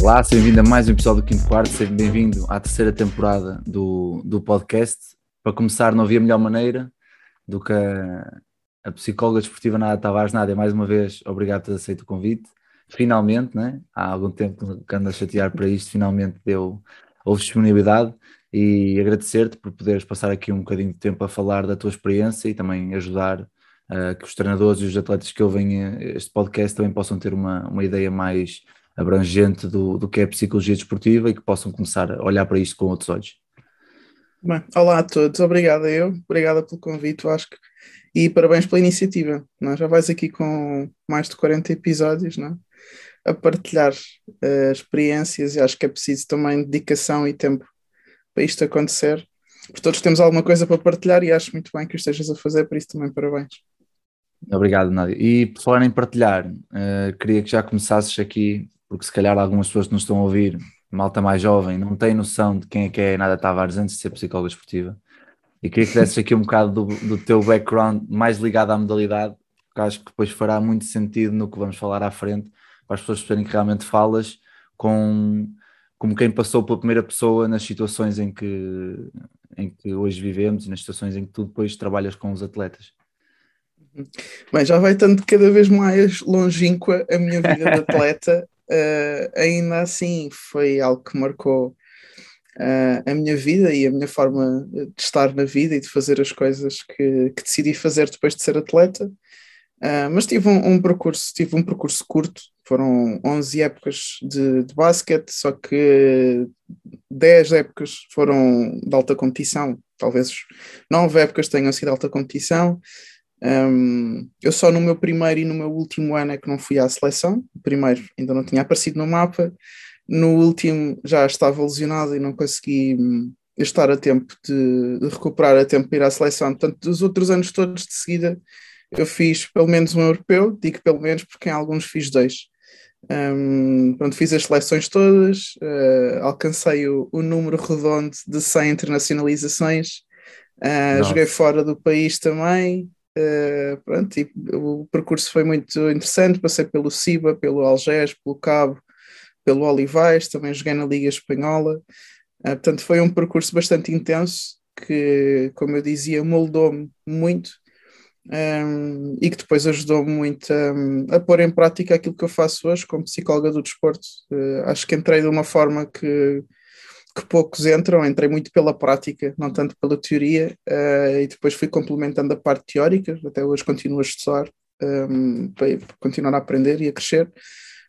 Olá, seja bem-vindo a mais um episódio do Quinto Quarto, seja bem-vindo à terceira temporada do, do podcast. Para começar, não havia melhor maneira do que a, a psicóloga desportiva Nada Tavares. Nádia, mais uma vez, obrigado por ter aceito o convite. Finalmente, né? há algum tempo que ando a chatear para isto, finalmente deu, houve disponibilidade e agradecer-te por poderes passar aqui um bocadinho de tempo a falar da tua experiência e também ajudar uh, que os treinadores e os atletas que ouvem este podcast também possam ter uma, uma ideia mais abrangente do, do que é a psicologia desportiva e que possam começar a olhar para isto com outros olhos. Bem, olá a todos, obrigada eu, obrigada pelo convite, Vasco, e parabéns pela iniciativa. Não? É? Já vais aqui com mais de 40 episódios não? É? a partilhar uh, experiências e acho que é preciso também dedicação e tempo para isto acontecer. Porque todos temos alguma coisa para partilhar e acho muito bem que o estejas a fazer, por isso também parabéns. Obrigado, Nádia. E por falar em partilhar, uh, queria que já começasses aqui porque se calhar algumas pessoas que nos estão a ouvir, malta mais jovem, não tem noção de quem é que é Nada Tavares antes de ser psicóloga esportiva. E queria que desses aqui um bocado do, do teu background mais ligado à modalidade, porque acho que depois fará muito sentido no que vamos falar à frente, para as pessoas perceberem que realmente falas com como quem passou pela primeira pessoa nas situações em que, em que hoje vivemos e nas situações em que tu depois trabalhas com os atletas. Bem, já vai estando cada vez mais longínqua a minha vida de atleta uh, ainda assim foi algo que marcou uh, a minha vida e a minha forma de estar na vida e de fazer as coisas que, que decidi fazer depois de ser atleta. Uh, mas tive um, um, percurso, tive um percurso curto, foram 11 épocas de, de basquete, só que 10 épocas foram de alta competição, talvez 9 épocas tenham sido de alta competição, um, eu só no meu primeiro e no meu último ano é que não fui à seleção. O primeiro ainda não tinha aparecido no mapa. No último já estava lesionado e não consegui hum, estar a tempo de, de, recuperar a tempo de ir à seleção. Portanto, dos outros anos todos de seguida, eu fiz pelo menos um europeu, digo pelo menos porque em alguns fiz dois. Um, pronto, fiz as seleções todas, uh, alcancei o, o, número redondo de 100 internacionalizações, uh, joguei fora do país também, Uh, pronto, e o percurso foi muito interessante, passei pelo Ciba, pelo Algés, pelo Cabo, pelo Olivais, também joguei na Liga Espanhola, uh, portanto foi um percurso bastante intenso que, como eu dizia, moldou-me muito um, ehm, e que depois ajudou-me muito a, a, pôr em prática aquilo que eu faço hoje como psicóloga do desporto. Uh, acho que entrei de uma forma que que poucos entram, entrei muito pela prática, não tanto pela teoria, uh, e depois fui complementando a parte teórica, até hoje continuo a estudar um, ehm, para continuar a aprender e a crescer,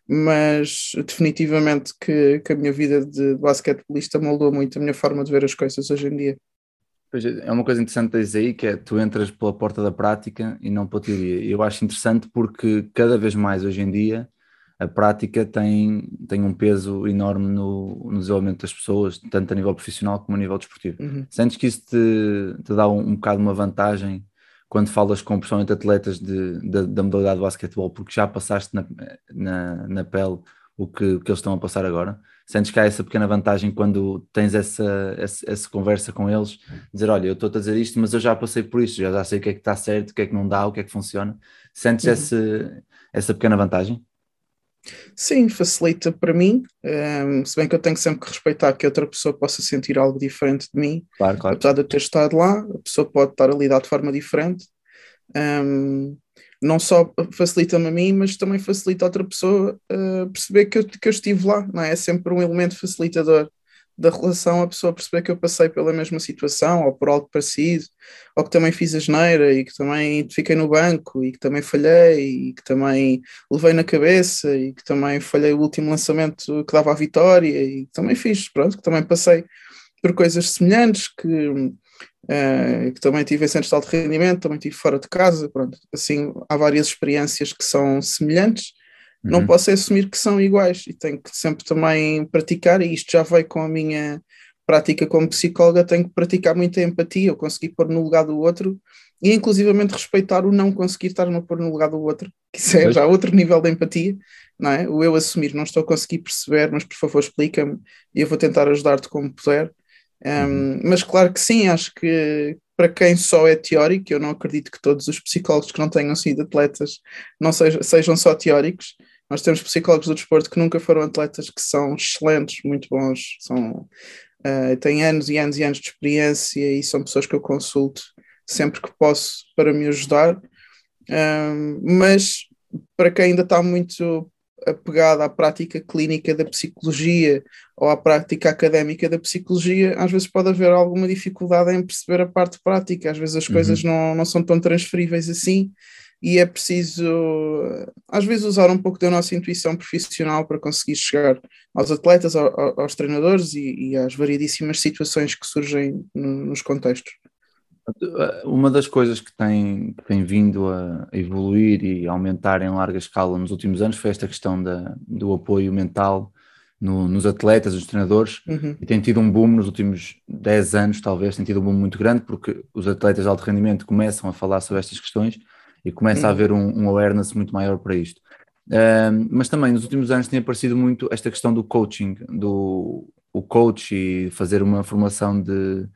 mas definitivamente que, que a minha vida de basquetebolista moldou muito a minha forma de ver as coisas hoje em dia. É, é uma coisa interessante dizer aí que é tu entras pela porta da prática e não pela teoria. Eu acho interessante porque cada vez mais hoje em dia a prática tem, tem um peso enorme no, no desenvolvimento das pessoas, tanto a nível profissional como a nível desportivo. Uhum. Sentes que isso te, te dá um, um bocado uma vantagem quando falas com principalmente atletas de, de, da modalidade de basquetebol, porque já passaste na, na, na pele o que, o que eles estão a passar agora? Sentes que há essa pequena vantagem quando tens essa, essa, essa conversa com eles, dizer, olha, eu estou a dizer isto, mas eu já passei por isto, já, já sei o que é que está certo, o que é que não dá, o que é que funciona. Sentes uhum. esse, essa pequena vantagem? Sim, facilita para mim, um, ehm, se bem que eu tenho sempre que respeitar que outra pessoa possa sentir algo diferente de mim. Claro, claro. Apesar de eu ter estado lá, a pessoa pode estar a lidar de forma diferente. Um, ehm, não só facilita-me a mim, mas também facilita a outra pessoa uh, perceber que eu, que eu estive lá, não é? É sempre um elemento facilitador da relação a pessoa perceber que eu passei pela mesma situação ou por algo parecido, ou que também fiz a geneira e que também fiquei no banco e que também falhei e que também levei na cabeça e que também falhei o último lançamento que dava a vitória e que também fiz, pronto, que também passei por coisas semelhantes que, uh, que também tive em centros de alto rendimento, também tive fora de casa, pronto, assim há várias experiências que são semelhantes Uhum. Não posso assumir que são iguais e tenho que sempre também praticar, e isto já veio com a minha, prática como psicóloga, tenho que praticar muita empatia, eu conseguir pôr no lugar do outro e inclusivamente respeitar o não conseguir estar-me a pôr no lugar do outro, que isso é já outro nível de empatia, não é? O eu assumir, não estou a conseguir perceber, mas por favor explica-me e eu vou tentar ajudar-te como puder. Um, uhum. Mas claro que sim, acho que para quem só é teórico, eu não acredito que todos os psicólogos que não tenham sido atletas não sejam, sejam só teóricos. Nós temos psicólogos do desporto que nunca foram atletas, que são excelentes, muito bons, são, uh, têm anos e anos e anos de experiência e são pessoas que eu consulto sempre que posso para me ajudar. Mas para quem ainda está muito apegado à prática clínica da psicologia ou à prática académica da psicologia, às vezes pode haver alguma dificuldade em perceber a parte prática, às vezes as uhum. coisas não, não são tão transferíveis assim e é preciso, às vezes, usar um pouco da nossa intuição profissional para conseguir chegar aos atletas, aos, treinadores e, e às variedíssimas situações que surgem nos contextos. Uma das coisas que tem, que tem vindo a evoluir e aumentar em larga escala nos últimos anos foi esta questão da, do apoio mental no, nos atletas, nos treinadores, uhum. e tem tido um boom nos últimos 10 anos, talvez, tem tido um boom muito grande, porque os atletas de alto rendimento começam a falar sobre estas questões e começa uhum. a haver um, um, awareness muito maior para isto. mas também nos últimos anos tem aparecido muito esta questão do coaching, do o coach e fazer uma formação de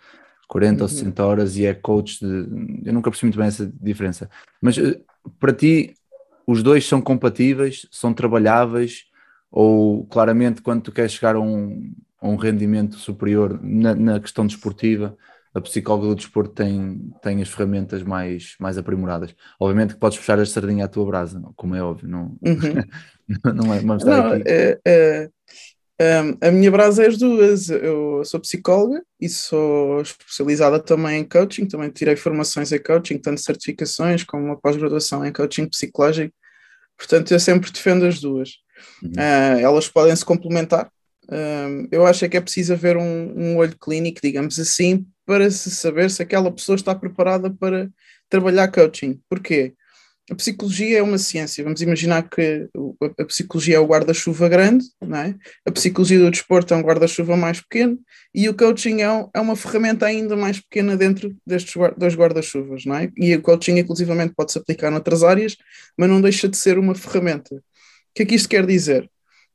40 uhum. ou 60 horas e é coach de, eu nunca percebi muito bem essa diferença. Mas eh, para ti, os dois são compatíveis, são trabalháveis, ou claramente quando tu queres chegar a um, a um rendimento superior na, na, questão desportiva, a psicóloga do desporto tem, tem as ferramentas mais, mais aprimoradas. Obviamente que podes puxar a sardinha à tua brasa, como é óbvio, não, uhum. não é, não, é, é, um, a minha brasa é as duas. Eu sou psicóloga e sou especializada também em coaching. Também tirei formações em coaching, tanto certificações como uma pós-graduação em coaching psicológico. Portanto, eu sempre defendo as duas. Uhum. Uh, elas podem se complementar. Um, eu acho é que é preciso haver um, um olho clínico, digamos assim, para se saber se aquela pessoa está preparada para trabalhar coaching. Porquê? A psicologia é uma ciência. Vamos imaginar que a psicologia é o guarda-chuva grande, não é? a psicologia do desporto é um guarda-chuva mais pequeno e o coaching é, é, uma ferramenta ainda mais pequena dentro destes dois guarda-chuvas. Não é? E o coaching, inclusivamente, pode-se aplicar noutras áreas, mas não deixa de ser uma ferramenta. O que é que isto quer dizer?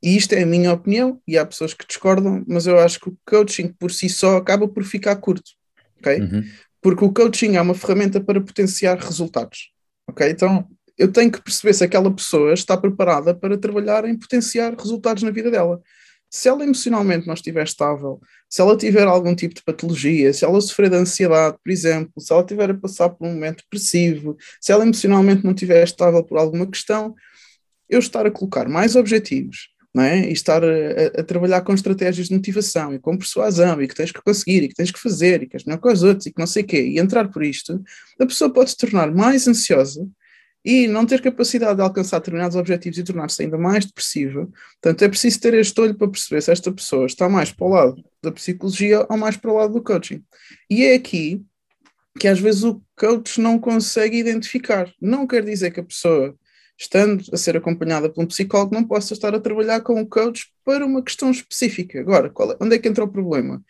E isto é a minha opinião, e há pessoas que discordam, mas eu acho que o coaching por si só acaba por ficar curto, ok? Uhum. Porque o coaching é uma ferramenta para potenciar resultados Ok? Então eu tenho que perceber se aquela pessoa está preparada para trabalhar em potenciar resultados na vida dela. Se ela emocionalmente não estiver estável, se ela tiver algum tipo de patologia, se ela sofrer de ansiedade, por exemplo, se ela estiver a passar por um momento depressivo, se ela emocionalmente não estiver estável por alguma questão, eu estar a colocar mais objetivos, não é? E estar a, a, trabalhar com estratégias de motivação e com persuasão e que tens que conseguir e que tens que fazer e que és melhor com os outros e que não sei o quê, e entrar por isto, a pessoa pode se tornar mais ansiosa e não ter capacidade de alcançar determinados objetivos e tornar-se ainda mais depressiva. Portanto, é preciso ter este olho para perceber se esta pessoa está mais para o lado da psicologia ou mais para o lado do coaching. E é aqui que às vezes o coach não consegue identificar. Não quer dizer que a pessoa estando a ser acompanhada por um psicólogo, não possa estar a trabalhar com um coach para uma questão específica. Agora, é, onde é que entra o problema?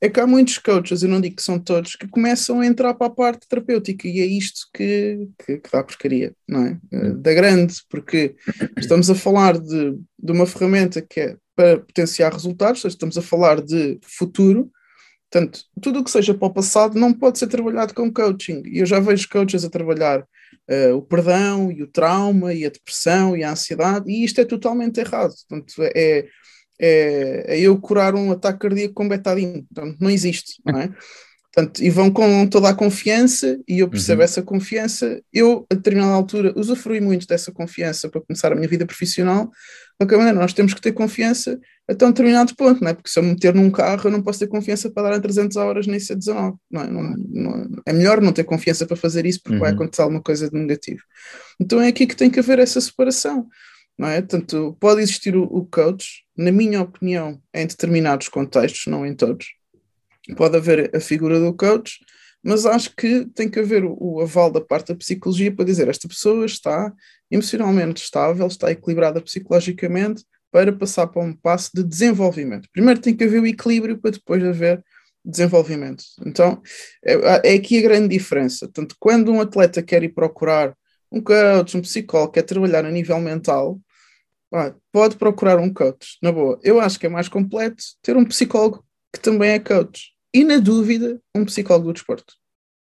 É que há muitos coaches, eu não digo que são todos, que começam a entrar para a parte terapêutica e é isto que, que, que dá porcaria, não é? Eh, hum. Da grande, porque estamos a falar de, de uma ferramenta que é para potenciar resultados, estamos a falar de futuro, Portanto, tudo o que seja para o passado não pode ser trabalhado com coaching. E eu já vejo coaches a trabalhar uh, o perdão e o trauma e a depressão e a ansiedade, e isto é totalmente errado. Portanto, é, é, é eu curar um ataque cardíaco com betadine. Portanto, não existe, não é? Portanto, e vão com toda a confiança, e eu percebo uhum. essa confiança. Eu, a determinada altura, usufrui muito dessa confiança para começar a minha vida profissional, qualquer maneira, nós temos que ter confiança até um determinado ponto, não é? Porque se eu me meter num carro, eu não posso ter confiança para dar em 300 horas nem ser 19. Não é? Não, não, é melhor não ter confiança para fazer isso porque uhum. vai acontecer alguma coisa de negativo. Então é aqui que tem que haver essa separação. Não é? Portanto, pode existir o, o coach, na minha opinião, em determinados contextos, não em todos. Pode haver a figura do coach, mas acho que tem que haver o, aval da parte da psicologia para dizer esta pessoa está emocionalmente estável, está equilibrada psicologicamente, para passar para um passo de desenvolvimento. Primeiro tem que haver o equilíbrio para depois haver desenvolvimento. Então, é, é aqui a grande diferença. Tanto quando um atleta quer ir procurar um coach, um psicólogo, quer trabalhar a nível mental, pode procurar um coach, na boa. Eu acho que é mais completo ter um psicólogo que também é coach. E na dúvida, um psicólogo do desporto.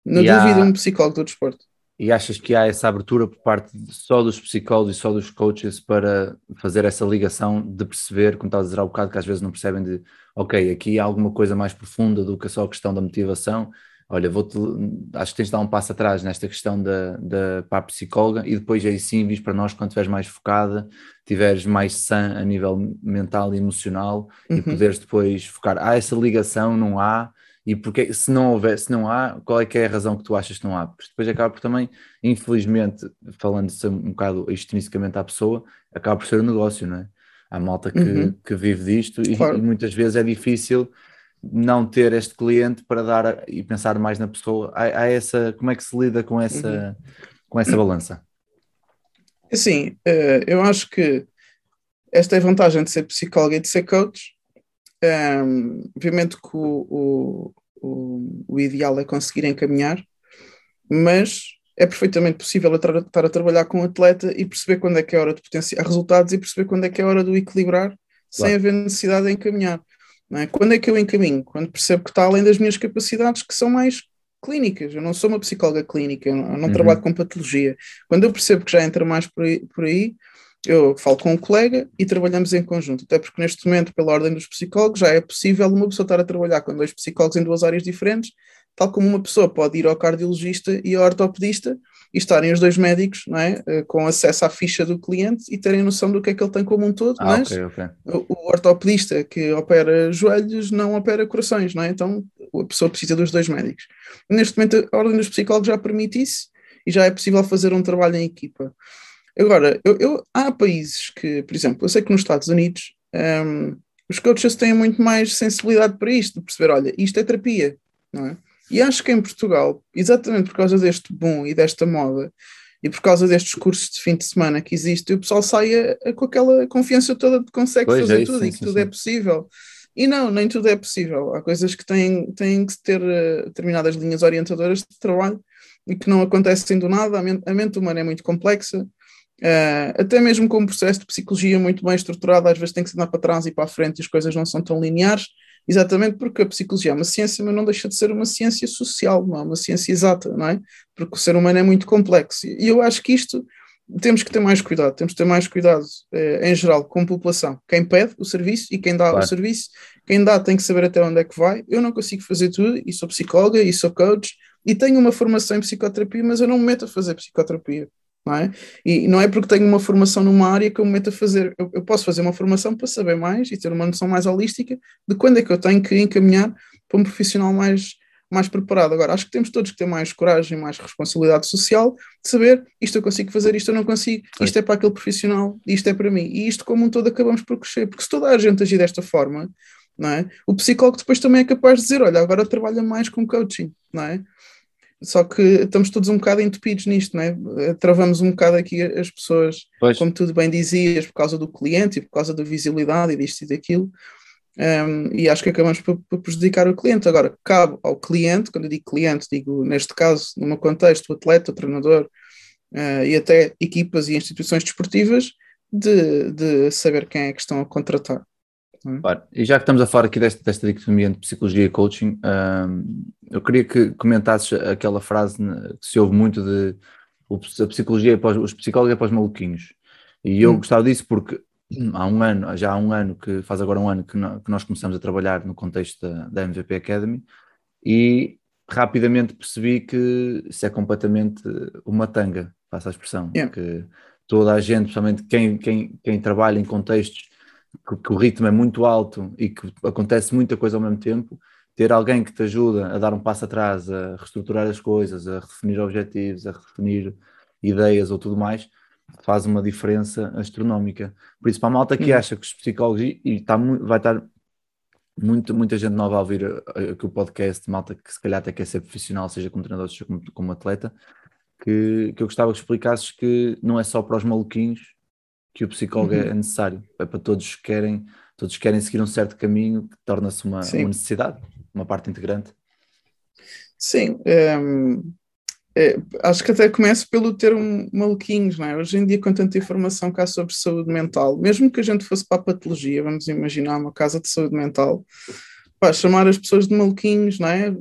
Na e dúvida, há... um psicólogo do desporto. E achas que há essa abertura por parte só dos psicólogos e só dos coaches para fazer essa ligação de perceber, como estás a dizer há um bocado, que às vezes não percebem de, ok, aqui há alguma coisa mais profunda do que só a questão da motivação. Olha, vou acho que tens de dar um passo atrás nesta questão da, da para a psicóloga e depois aí sim vis para nós quando estiveres mais focada, estiveres mais sã a nível mental e emocional uhum. e poderes depois focar. Há essa ligação, não há, e porque se não houver, se não há, qual é que é a razão que tu achas que não há? Porque depois acaba por também, infelizmente, falando-se um bocado extrinsecamente à pessoa, acaba por ser um negócio, não é? Há malta que, uhum. que vive disto e, claro. e, muitas vezes é difícil não ter este cliente para dar e pensar mais na pessoa. Há, há essa, como é que se lida com essa, uhum. com essa balança? Assim, eh, eu acho que esta é a vantagem de ser psicólogo e de ser coach, um, obviamente que o, o, o, ideal é conseguir encaminhar, mas é perfeitamente possível estar a, estar a trabalhar com o um atleta e perceber quando é que é hora de potenciar resultados e perceber quando é que é hora de o equilibrar claro. sem haver necessidade de encaminhar. É? Quando é que eu encaminho? Quando percebo que está além das minhas capacidades, que são mais clínicas. Eu não sou uma psicóloga clínica, eu não, uhum. trabalho com patologia. Quando eu percebo que já entra mais por aí, por aí eu falo com um colega e trabalhamos em conjunto, até porque neste momento, pela ordem dos psicólogos, já é possível uma pessoa estar a trabalhar com dois psicólogos em duas áreas diferentes, tal como uma pessoa pode ir ao cardiologista e ao ortopedista e estarem os dois médicos não é, eh, com acesso à ficha do cliente e terem noção do que é que ele tem como um todo, ah, mas okay, okay. O, o, ortopedista que opera joelhos não opera corações, não é? então a pessoa precisa dos dois médicos. Neste momento a ordem dos psicólogos já permite isso e já é possível fazer um trabalho em equipa. Agora, eu, eu, há países que, por exemplo, eu sei que nos Estados Unidos um, os coaches têm muito mais sensibilidade para isto, de perceber, olha, isto é terapia, não é? E acho que em Portugal, exatamente por causa deste boom e desta moda, e por causa destes cursos de fim de semana que existem, o pessoal sai a, a, com aquela confiança toda de que consegue pois fazer é isso, tudo sim, e que sim, tudo é sim. é possível. E não, nem tudo é possível. Há coisas que têm, têm que ter uh, determinadas linhas orientadoras de trabalho e que não acontecem do nada. A mente, a mente humana é muito complexa Uh, até mesmo com um processo de psicologia muito bem estruturado, às vezes tem que se andar para trás e para a frente e as coisas não são tão lineares, exatamente porque a psicologia é uma ciência, mas não deixa de ser uma ciência social, não é uma ciência exata, não é? Porque o ser humano é muito complexo. E eu acho que isto temos que ter mais cuidado, temos que ter mais cuidado uh, em geral com a população. Quem pede o serviço e quem dá claro. o serviço, quem dá tem que saber até onde é que vai. Eu não consigo fazer tudo e sou psicóloga e sou coach e tenho uma formação em psicoterapia, mas eu não me meto a fazer psicoterapia não é? E não é porque tenho uma formação numa área que eu me meto a fazer, eu, eu, posso fazer uma formação para saber mais e ter uma noção mais holística de quando é que eu tenho que encaminhar para um profissional mais, mais preparado. Agora, acho que temos todos que ter mais coragem, mais responsabilidade social de saber isto eu consigo fazer, isto eu não consigo, isto é para aquele profissional, isto é para mim. E isto, como um todo, acabamos por crescer, porque se toda a gente agir desta forma, não é? O psicólogo depois também é capaz de dizer: olha, agora trabalha mais com coaching, não é? Só que estamos todos um bocado entupidos nisto, não é? Travamos um bocado aqui as pessoas, pois. como tu bem dizias, por causa do cliente e por causa da visibilidade e disto e daquilo. Um, e acho que acabamos por, por, prejudicar o cliente. Agora, cabe ao cliente, quando eu digo cliente, digo neste caso, num contexto, o atleta, o treinador uh, e até equipas e instituições desportivas, de, de saber quem é que estão a contratar. Hum. Claro. E já que estamos a falar aqui desta, desta dicotomia entre psicologia e coaching, um, eu queria que comentasses aquela frase que se ouve muito de a psicologia é para os, psicólogos é para os maluquinhos. E eu hum. gostava disso porque há um ano, já há um ano, que faz agora um ano que, que nós começamos a trabalhar no contexto da, da MVP Academy e rapidamente percebi que isso é completamente uma tanga, passa a expressão, yeah. que toda a gente, principalmente quem, quem, quem trabalha em contextos que, que, o ritmo é muito alto e que acontece muita coisa ao mesmo tempo, ter alguém que te ajuda a dar um passo atrás, a reestruturar as coisas, a redefinir objetivos, a redefinir ideias ou tudo mais, faz uma diferença astronómica. Por isso, para a malta que acha que os psicólogos, e, está, vai estar muito, muita gente nova a ouvir eh, aqui o podcast, malta que se calhar até quer ser profissional, seja como treinador, seja como, como atleta, que, que eu gostava que explicasses que não é só para os maluquinhos que o psicólogo Uhum. é necessário. É para todos que querem, todos que querem seguir um certo caminho que torna-se uma, uma necessidade, uma parte integrante. Sim, ehm, é, acho que até começa pelo termo maluquinhos, não é? Hoje em dia, com tanta informação que há sobre saúde mental, mesmo que a gente fosse para a patologia, vamos imaginar uma casa de saúde mental, pá, chamar as pessoas de maluquinhos, não é?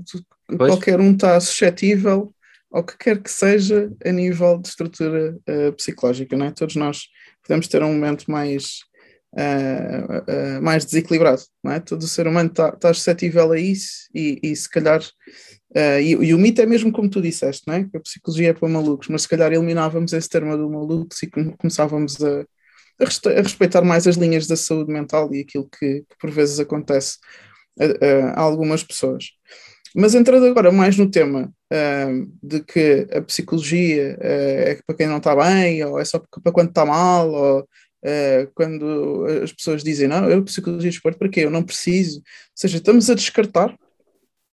Pois. Qualquer um está suscetível ao que quer que seja a nível de estrutura eh, psicológica, não é? Todos nós podemos ter um momento mais, ah, ah, mais desequilibrado, não é? Todo o ser humano está está suscetível a isso e, e se calhar Uh, e, e o mito é mesmo como tu disseste, não é? que a psicologia é para malucos, mas se calhar eliminávamos esse termo do malucos e come- começávamos a, a respeitar mais as linhas da saúde mental e aquilo que, que por vezes acontece a- a algumas pessoas. Mas entrando agora mais no tema uh, de que a psicologia uh, é para quem não está bem, ou é só para quando está mal, ou uh, quando as pessoas dizem, não, eu psicologia de esporte para quê? Eu não preciso. Ou seja, estamos a descartar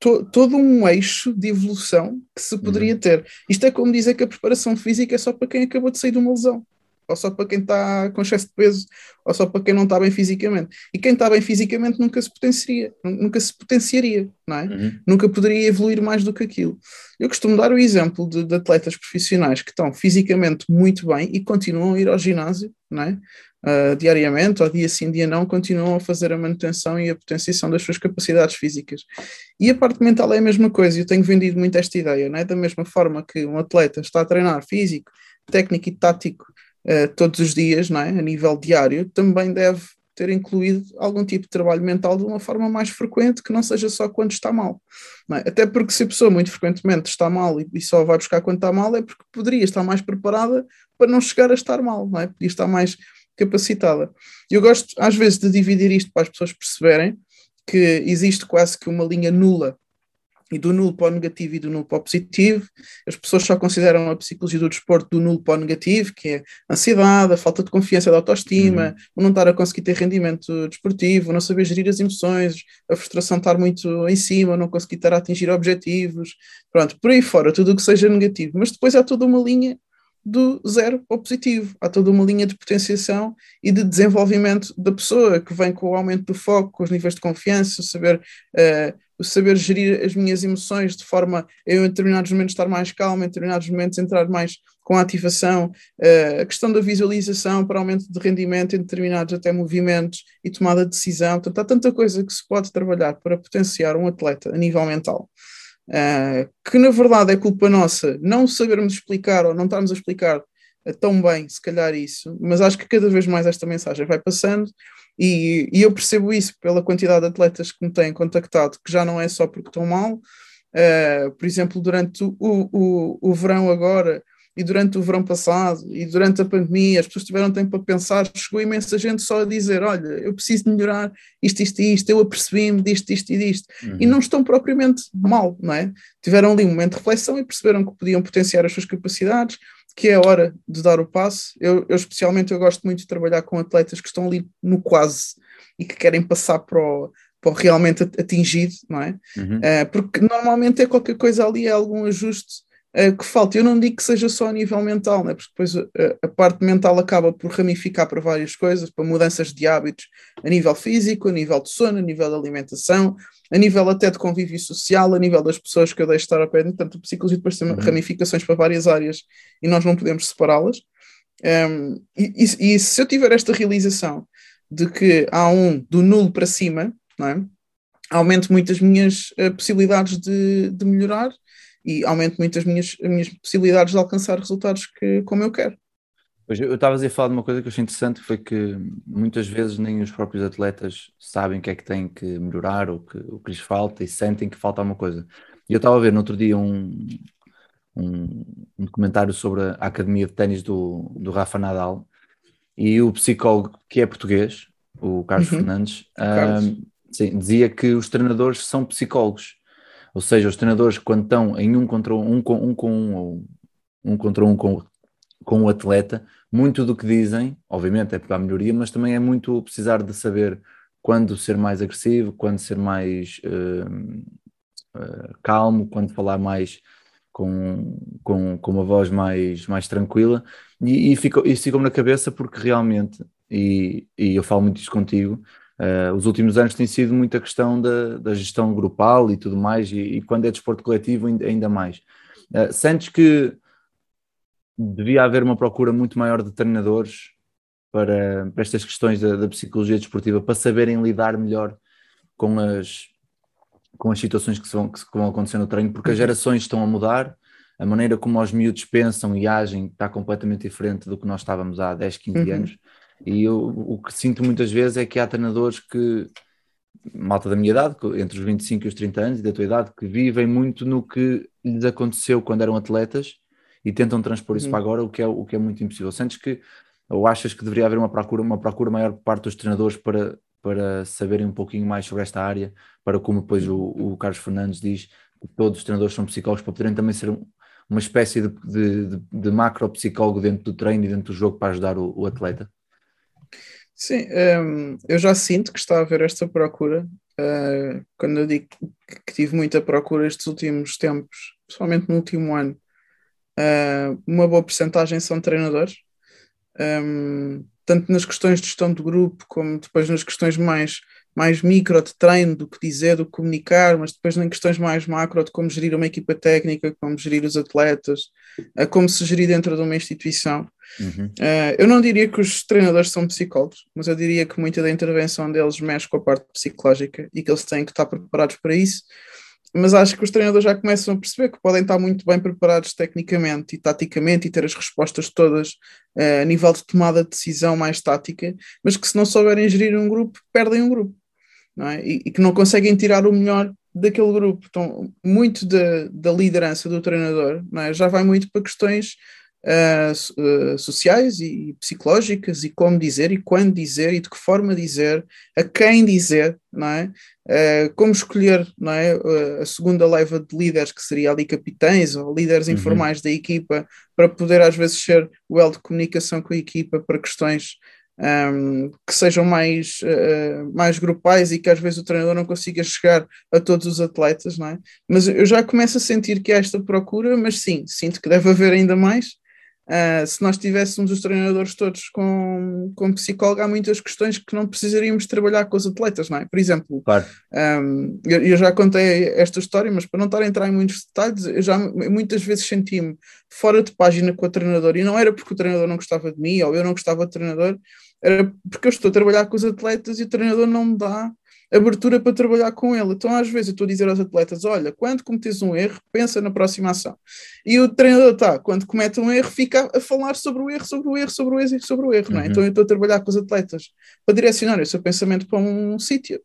to- todo um eixo de evolução que se poderia ter. Isto é como dizer que a preparação física é só para quem acabou de sair de uma lesão, ou só para quem está com excesso de peso, ou só para quem não está bem fisicamente. E quem está bem fisicamente nunca se potenciaria, nu- nunca se potenciaria, não é? Uhum. Nunca poderia evoluir mais do que aquilo. Eu costumo dar o exemplo de, de atletas profissionais que estão fisicamente muito bem e continuam a ir ao ginásio, não é? Uh, diariamente, ou dia sim, dia não, continuam a fazer a manutenção e a potenciação das suas capacidades físicas. E a parte mental é a mesma coisa, eu tenho vendido muito esta ideia, não é? Da mesma forma que um atleta está a treinar físico, técnico e tático uh, todos os dias, não é? A nível diário, também deve ter incluído algum tipo de trabalho mental de uma forma mais frequente, que não seja só quando está mal. é? Até porque se a pessoa muito frequentemente está mal e, e só vai buscar quando está mal, é porque poderia estar mais preparada para não chegar a estar mal, não é? Podia estar mais capacitada. Eu gosto, às vezes, de dividir isto para as pessoas perceberem que existe quase que uma linha nula e do nulo para o negativo e do nulo para o positivo. As pessoas só consideram a psicologia do desporto do nulo para o negativo, que é a ansiedade, a falta de confiança, de autoestima, o não estar a conseguir ter rendimento desportivo, não saber gerir as emoções, a frustração estar muito em cima, não conseguir estar a atingir objetivos, pronto, por aí fora, tudo o que seja negativo. Mas depois há toda uma linha do zero ao positivo. Há toda uma linha de potenciação e de desenvolvimento da pessoa que vem com o aumento do foco, com os níveis de confiança, o saber, uh, o saber gerir as minhas emoções de forma a eu, em determinados momentos, estar mais calmo, em determinados momentos, entrar mais com a ativação, uh, a questão da visualização para aumento de rendimento em determinados até movimentos e tomada de decisão. Portanto, há tanta coisa que se pode trabalhar para potenciar um atleta a nível mental. Uh, que na verdade é culpa nossa não sabermos explicar ou não estarmos a explicar uh, tão bem, se calhar, isso, mas acho que cada vez mais esta mensagem vai passando e, e eu percebo isso pela quantidade de atletas que me têm contactado, que já não é só porque estão mal. Uh, por exemplo, durante o, o, o verão agora e durante o verão passado e durante a pandemia, as pessoas tiveram tempo para pensar, chegou imensa gente só a dizer, olha, eu preciso melhorar isto, isto e isto, eu apercebi-me disto, disto e disto, uhum. e não estão propriamente mal, não é? Tiveram ali um momento de reflexão e perceberam que podiam potenciar as suas capacidades, que é a hora de dar o passo. Eu, eu especialmente, eu gosto muito de trabalhar com atletas que estão ali no quase e que querem passar para o, para o realmente atingido, não é? Uhum. Uh, porque normalmente é qualquer coisa ali, é algum ajuste uh, que falta. Eu não digo que seja só a nível mental, né? porque depois uh, a parte mental acaba por ramificar para várias coisas, para mudanças de hábitos a nível físico, a nível de sono, a nível de alimentação, a nível até de convívio social, a nível das pessoas que eu deixo estar a pé. Portanto, a psicologia depois tem uhum. ramificações para várias áreas e nós não podemos separá-las. Um, e, e, e se eu tiver esta realização de que há um do nulo para cima, não é? aumento muito as minhas uh, possibilidades de, de, melhorar e aumento muito as minhas, as minhas possibilidades de alcançar resultados que, como eu quero. Eu estava a falar de uma coisa que eu achei interessante, foi que muitas vezes nem os próprios atletas sabem o que é que têm que melhorar ou que, o que lhes falta e sentem que falta alguma coisa. E eu estava a ver no outro dia um, um, um documentário sobre a academia de ténis do, do Rafa Nadal e o psicólogo que é português, o Carlos Uhum. Fernandes, Carlos. um, sim, dizia que os treinadores são psicólogos. Ou seja, os treinadores quando estão em um contra um, um com um, com um ou um contra um com, com o atleta, muito do que dizem, obviamente é para a melhoria, mas também é muito precisar de saber quando ser mais agressivo, quando ser mais uh, uh, calmo, quando falar mais com, com, com uma voz mais, mais tranquila, e, e ficou, isso ficou-me na cabeça porque realmente, e, e eu falo muito isso contigo, uh, os últimos anos tem sido muita questão da, da gestão grupal e tudo mais, e, e quando é desporto coletivo ainda, mais. Uh, sentes que devia haver uma procura muito maior de treinadores para, para estas questões da, da, psicologia desportiva, para saberem lidar melhor com as, com as situações que, vão, que vão acontecer no treino, porque as gerações estão a mudar, a maneira como os miúdos pensam e agem está completamente diferente do que nós estávamos há 10, 15 uhum. anos. E eu, o que sinto muitas vezes é que há treinadores que, malta da minha idade, entre os 25 e os 30 anos e da tua idade, que vivem muito no que lhes aconteceu quando eram atletas e tentam transpor isso uhum. para agora, o que, é, o que é muito impossível. Sentes que, ou achas que deveria haver uma procura, uma procura maior por parte dos treinadores para, para saberem um pouquinho mais sobre esta área, para como depois o, o Carlos Fernandes diz, que todos os treinadores são psicólogos, para poderem também ser um, uma espécie de, de, de, de macro-psicólogo dentro do treino e dentro do jogo para ajudar o, o atleta? Sim, um, eu já sinto que está a haver esta procura. Uh, quando eu digo que tive muita procura estes últimos tempos, principalmente no último ano, uh, uma boa porcentagem são treinadores. Um, tanto nas questões de gestão de grupo, como depois nas questões mais, mais micro de treino, do que dizer, do que comunicar, mas depois em questões mais macro de como gerir uma equipa técnica, como gerir os atletas, a como se gerir dentro de uma instituição. Uhum. Uh, eu não diria que os treinadores são psicólogos, mas eu diria que muita da intervenção deles mexe com a parte psicológica e que eles têm que estar preparados para isso mas acho que os treinadores já começam a perceber que podem estar muito bem preparados tecnicamente e taticamente e ter as respostas todas uh, a nível de tomada de decisão mais tática, mas que se não souberem gerir um grupo, perdem um grupo, não é? e, e que não conseguem tirar o melhor daquele grupo. Então, muito da, da liderança do treinador é? já vai muito para questões uh, sociais e psicológicas e como dizer e quando dizer e de que forma dizer, a quem dizer, não é? Uh, como escolher não é? Uh, a segunda leva de líderes, que seria ali capitães ou líderes uhum. informais da equipa, para poder às vezes ser o elo de comunicação com a equipa para questões um, que sejam mais, uh, mais grupais e que às vezes o treinador não consiga chegar a todos os atletas, não é? Mas eu já começo a sentir que há esta procura, mas sim, sinto que deve haver ainda mais, Uh, se nós tivéssemos os treinadores todos com, com psicólogo, há muitas questões que não precisaríamos trabalhar com os atletas, não é? Por exemplo, claro. um, eu, eu, já contei esta história, mas para não estar a entrar em muitos detalhes, eu já muitas vezes senti-me fora de página com o treinador, e não era porque o treinador não gostava de mim ou eu não gostava do treinador, era porque eu estou a trabalhar com os atletas e o treinador não me dá abertura para trabalhar com ele. Então, às vezes, eu estou a dizer aos atletas: olha, quando cometes um erro, pensa na próxima ação. E o treinador está, quando comete um erro, fica a falar sobre o erro, sobre o erro, sobre o erro sobre o erro. Uhum. Não é? Então, eu estou a trabalhar com os atletas para direcionar o seu pensamento para um sítio.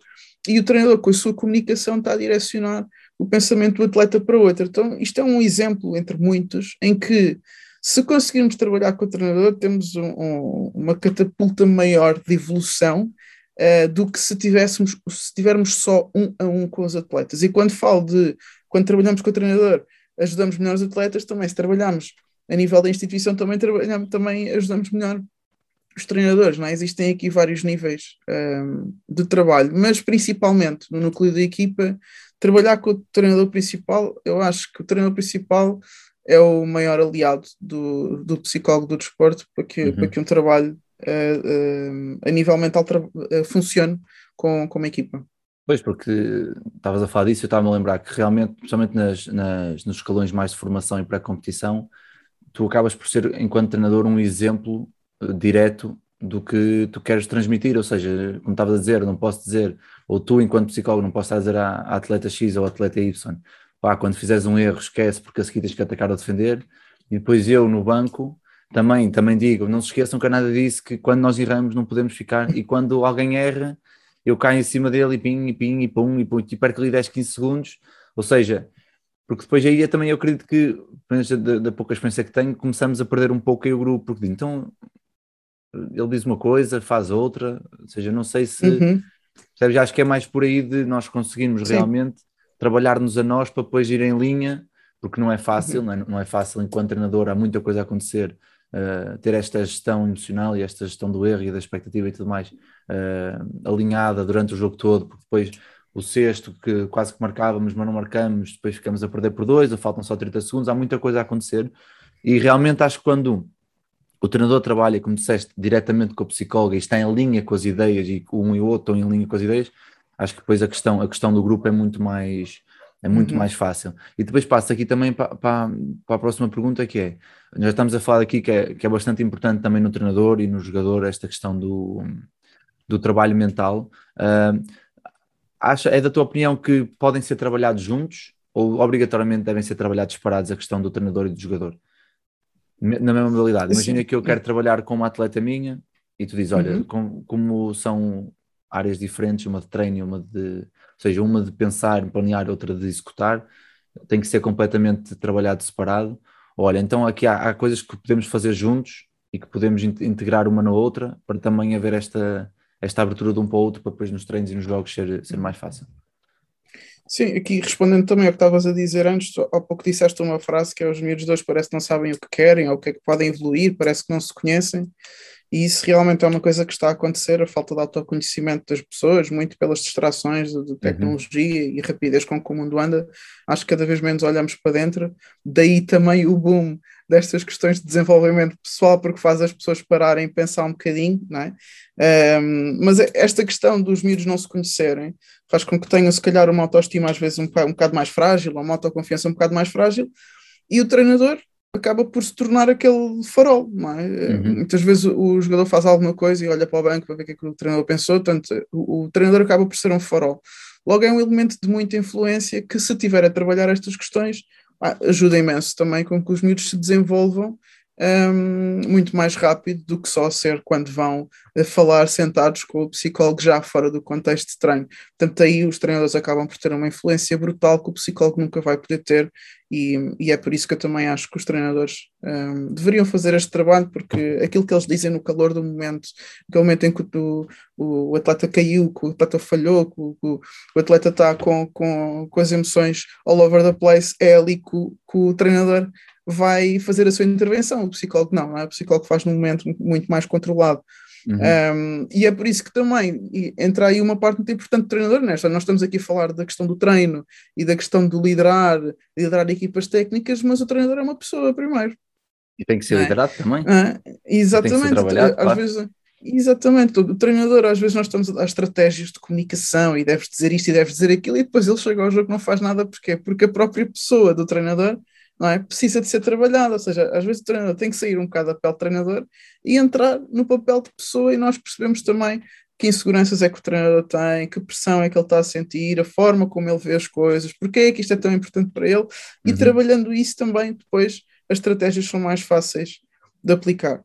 E o treinador, com a sua comunicação, está a direcionar o pensamento do atleta para outro. Então, isto é um exemplo entre muitos em que se conseguirmos trabalhar com o treinador, temos um, um, uma catapulta maior de evolução uh, do que se tivéssemos, se tivermos só um a um com os atletas. E quando falo de, quando trabalhamos com o treinador, ajudamos melhor os atletas, também se trabalhamos a nível da instituição, também, trabalhamos, também ajudamos melhor os treinadores, não é? Existem aqui vários níveis um, ehm, de trabalho, mas principalmente no núcleo da equipa, trabalhar com o treinador principal, eu acho que o treinador principal é o maior aliado do, do psicólogo do desporto para que, uhum. para que um trabalho uh, a nível mental uh, funcione com, com uma equipa. Pois, porque estavas a falar disso, eu estava-me a lembrar que realmente, principalmente nas, nas, nos escalões mais de formação e pré-competição, tu acabas por ser, enquanto treinador, um exemplo direto do que tu queres transmitir, ou seja, como estavas a dizer, não posso dizer, ou tu, enquanto psicólogo, não posso dizer à, à atleta X ou atleta Y, pá, quando fizeres um erro, esquece, porque a seguir tens que atacar ou defender, e depois eu no banco também, também digo, não se esqueçam que a nada disse que quando nós erramos não podemos ficar, e quando alguém erra, eu caio em cima dele e ping, e ping, e pum, e pum, e perco ali 10, 15 segundos, ou seja, porque depois aí eu também eu acredito que, da, da pouca experiência que tenho, começamos a perder um pouco aí o grupo, porque então ele diz uma coisa, faz outra, ou seja, não sei se, uhum. percebes, acho que é mais por aí de nós conseguirmos Sim. realmente trabalhar-nos a nós para depois ir em linha, porque não é fácil, uhum. não, é, não é fácil enquanto treinador, há muita coisa a acontecer, uh, ter esta gestão emocional e esta gestão do erro e da expectativa e tudo mais uh, alinhada durante o jogo todo, porque depois o sexto que quase que marcávamos, mas não marcamos, depois ficamos a perder por dois, ou faltam só 30 segundos, há muita coisa a acontecer. E realmente acho que quando o treinador trabalha, como disseste, diretamente com o psicólogo e está em linha com as ideias e um e o outro estão em linha com as ideias, acho que depois a questão, a questão do grupo é muito mais é muito Uhum. mais fácil. E depois passo aqui também para, para, para a próxima pergunta que é, nós estamos a falar aqui que é, que é bastante importante também no treinador e no jogador esta questão do, do trabalho mental. Ah, acha, é da tua opinião que podem ser trabalhados juntos ou obrigatoriamente devem ser trabalhados separados a questão do treinador e do jogador? Na mesma modalidade. Imagina Sim. que eu quero trabalhar com uma atleta minha e tu dizes, olha, Uhum. com- como são áreas diferentes, uma de treino e uma de, ou seja, uma de pensar, planear, outra de executar, tem que ser completamente trabalhado separado. Olha, então aqui há, há coisas que podemos fazer juntos e que podemos in- integrar uma na outra para também haver esta, esta abertura de um para o outro para depois nos treinos e nos jogos ser, ser mais fácil. Sim, aqui respondendo também ao que estavas a dizer antes, há pouco disseste uma frase que é os miúdos dois parece que não sabem o que querem ou o que é que podem evoluir, parece que não se conhecem, e isso realmente é uma coisa que está a acontecer, a falta de autoconhecimento das pessoas, muito pelas distrações de, de tecnologia e rapidez com que o mundo anda, acho que cada vez menos olhamos para dentro, daí também o boom destas questões de desenvolvimento pessoal, porque faz as pessoas pararem e pensar um bocadinho, não é? Um, mas esta questão dos miúdos não se conhecerem faz com que tenham, se calhar, uma autoestima às vezes um bocado, um bocado mais frágil, ou uma autoconfiança um bocado mais frágil, e o treinador acaba por se tornar aquele farol, não é? Uhum. Muitas vezes o, jogador faz alguma coisa e olha para o banco para ver o que é que o treinador pensou, portanto, o, o treinador acaba por ser um farol. Logo é um elemento de muita influência que, se tiver a trabalhar estas questões, ajuda imenso também com que os miúdos se desenvolvam um, muito mais rápido do que só ser quando vão a falar sentados com o psicólogo já fora do contexto de treino. Portanto, aí os treinadores acabam por ter uma influência brutal que o psicólogo nunca vai poder ter, e, e é por isso que eu também acho que os treinadores um, deveriam fazer este trabalho, porque aquilo que eles dizem no calor do momento, no momento em que o, o, o atleta caiu, que o atleta falhou, que o, o atleta está com, com, com as emoções all over the place, é ali que o, que o treinador vai fazer a sua intervenção. O psicólogo não, não é? O psicólogo faz num momento muito mais controlado. Uhum. Um, e é por isso que também entra aí uma parte muito importante do treinador nesta. Nós estamos aqui a falar da questão do treino e da questão de liderar, liderar equipas técnicas, mas o treinador é uma pessoa primeiro. E tem que ser liderado é? também. Ah, exatamente. Às claro. vezes, exatamente. O treinador, às vezes, nós estamos a dar estratégias de comunicação e deves dizer isto e deves dizer aquilo, e depois ele chega ao jogo e não faz nada. Porquê? Porque a própria pessoa do treinador não é? Precisa de ser trabalhado, ou seja, às vezes o treinador tem que sair um bocado da pele de treinador e entrar no papel de pessoa e nós percebemos também que inseguranças é que o treinador tem, que pressão é que ele está a sentir, a forma como ele vê as coisas, porque é que isto é tão importante para ele e uhum. trabalhando isso também depois as estratégias são mais fáceis de aplicar.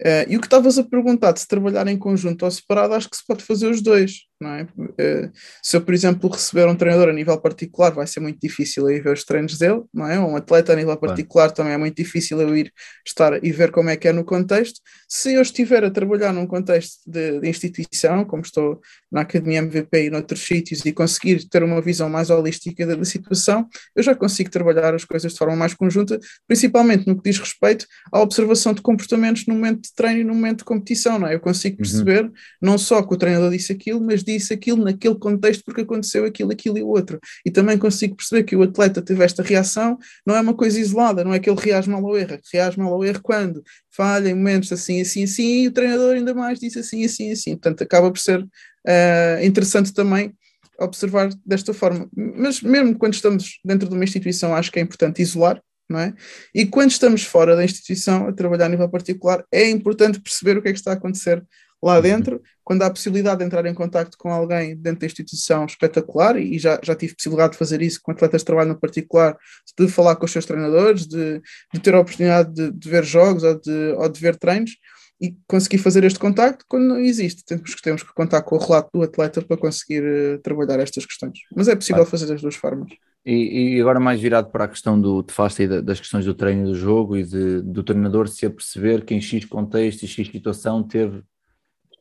Uh, e o que estavas a perguntar de se trabalhar em conjunto ou separado, acho que se pode fazer os dois, é? Uh, se eu, por exemplo, receber um treinador a nível particular, vai ser muito difícil eu ir ver os treinos dele, não é? Um atleta a nível particular também é muito difícil eu ir estar e ver como é que é no contexto. Se eu estiver a trabalhar num contexto de, de instituição, como estou na Academia MVP e noutros sítios, e conseguir ter uma visão mais holística da, da situação, eu já consigo trabalhar as coisas de forma mais conjunta, principalmente no que diz respeito à observação de comportamentos no momento de treino e no momento de competição, não é? Eu consigo perceber uhum. não só que o treinador disse aquilo, mas disse aquilo naquele contexto porque aconteceu aquilo, aquilo e o outro. E também consigo perceber que o atleta teve esta reação, não é uma coisa isolada, não é que ele reage mal ao erro, reage mal ao erro quando falha em momentos assim, assim, assim, e o treinador ainda mais disse assim, assim, assim. Portanto, acaba por ser uh, interessante também observar desta forma. Mas mesmo quando estamos dentro de uma instituição, acho que é importante isolar, não é? E quando estamos fora da instituição a trabalhar a nível particular, é importante perceber o que é que está a acontecer lá dentro, quando há a possibilidade de entrar em contato com alguém dentro da instituição espetacular, e já, já tive possibilidade de fazer isso com atletas de trabalho no particular, de falar com os seus treinadores, de, de ter a oportunidade de, de, ver jogos ou de, ou de ver treinos, e conseguir fazer este contacto quando não existe. Temos que, temos que contar com o relato do atleta para conseguir uh, trabalhar estas questões. Mas é possível fazer das duas formas. E, e, agora mais virado para a questão do, de falaste aí das questões do treino e do jogo e de, do treinador se aperceber que em X contexto e X situação teve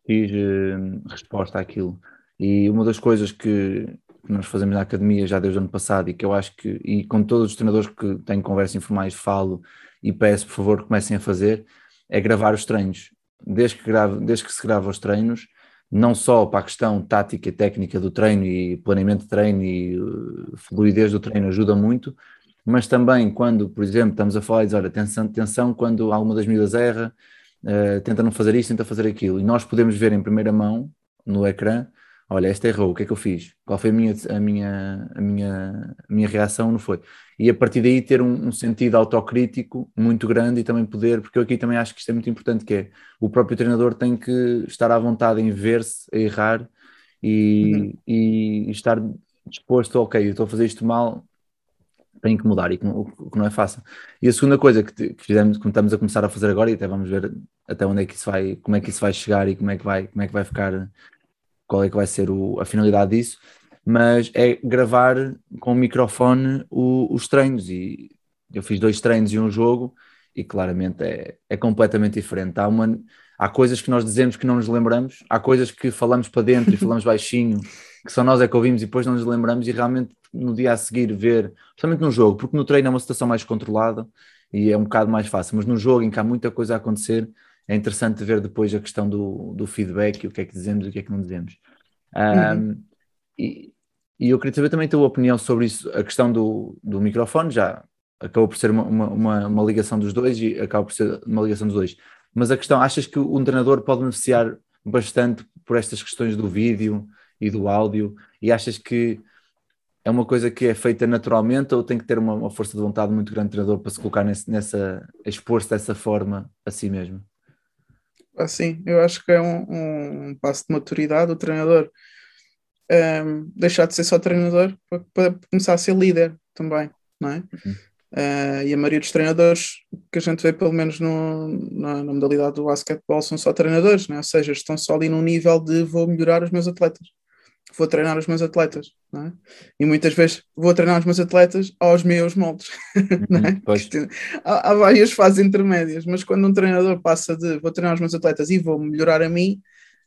X uh, resposta àquilo. E uma das coisas que, nós fazemos na academia já desde o ano passado e que eu acho que, e com todos os treinadores que tenho conversa informais falo e peço por favor que comecem a fazer, é gravar os treinos. Desde que, grave, desde que se grava os treinos, não só para a questão tática e técnica do treino e planeamento de treino e uh, fluidez do treino ajuda muito, mas também quando, por exemplo, estamos a falar e olha, atenção, atenção quando alguma das medidas erra, uh, tenta não fazer isto, tenta fazer aquilo, e nós podemos ver em primeira mão, no ecrã, olha, esta errou, o que é que eu fiz? Qual foi a minha, a minha, a minha, a minha reação? Não foi. E a partir daí ter um, um, sentido autocrítico muito grande e também poder, porque eu aqui também acho que isto é muito importante, que é o próprio treinador tem que estar à vontade em ver-se, a errar e, uhum. e, estar disposto, ok, eu estou a fazer isto mal, tenho que mudar, e que, o que não é fácil. E a segunda coisa que, que fizemos, como estamos a começar a fazer agora, e até vamos ver até onde é que isso vai, como é que isso vai chegar e como é que vai, como é que vai ficar qual é que vai ser o, a finalidade disso, mas é gravar com o microfone o, os treinos e eu fiz dois treinos e um jogo e claramente é, é completamente diferente. Há, uma, há coisas que nós dizemos que não nos lembramos, há coisas que falamos para dentro e falamos baixinho, que só nós é que ouvimos e depois não nos lembramos e realmente no dia a seguir ver, principalmente no jogo, porque no treino é uma situação mais controlada e é um bocado mais fácil, mas no jogo em que há muita coisa a acontecer, é interessante ver depois a questão do, do feedback, o que é que dizemos e o que é que não dizemos. Um, uhum. e, e, eu queria saber também a tua opinião sobre isso, a questão do, do microfone, já acabou por ser uma, uma, uma, ligação dos dois e acaba por ser uma ligação dos dois. Mas a questão, achas que um treinador pode beneficiar bastante por estas questões do vídeo e do áudio? E achas que é uma coisa que é feita naturalmente ou tem que ter uma, uma força de vontade muito grande treinador para se colocar nesse, nessa, expor-se dessa forma a si mesmo? Assim, eu acho que é um, um passo de maturidade o treinador um, ehm, deixar de ser só treinador para, começar a ser líder também, não é? Uhum. Uh, e a maioria dos treinadores que a gente vê, pelo menos no, na, na, modalidade do basquetebol, são só treinadores, é? ou seja, estão só ali num nível de vou melhorar os meus atletas vou treinar os meus atletas, é? E muitas vezes vou treinar os meus atletas aos meus moldes, é? há, há, várias fases intermédias, mas quando um treinador passa de vou treinar os meus atletas e vou melhorar a mim,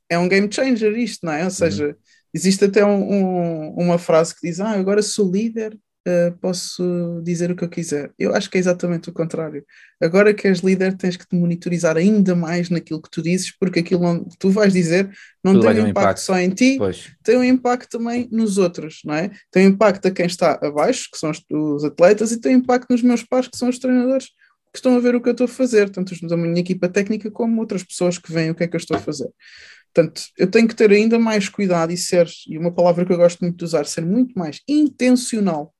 é um game changer isto, não é? Ou seja, uhum. existe até um, um, uma frase que diz, ah, agora sou líder uh, posso dizer o que eu quiser. Eu acho que é exatamente o contrário. Agora que és líder, tens que te monitorizar ainda mais naquilo que tu dizes, porque aquilo que tu vais dizer não Tudo tem um impacto, impacto, só em ti, pois. tem um impacto também nos outros, não é? Tem um impacto a quem está abaixo, que são os, os atletas, e tem um impacto nos meus pares, que são os treinadores que estão a ver o que eu estou a fazer, tanto os da minha equipa técnica como outras pessoas que veem o que é que eu estou a fazer. Portanto, eu tenho que ter ainda mais cuidado e ser, e uma palavra que eu gosto muito de usar, ser muito mais intencional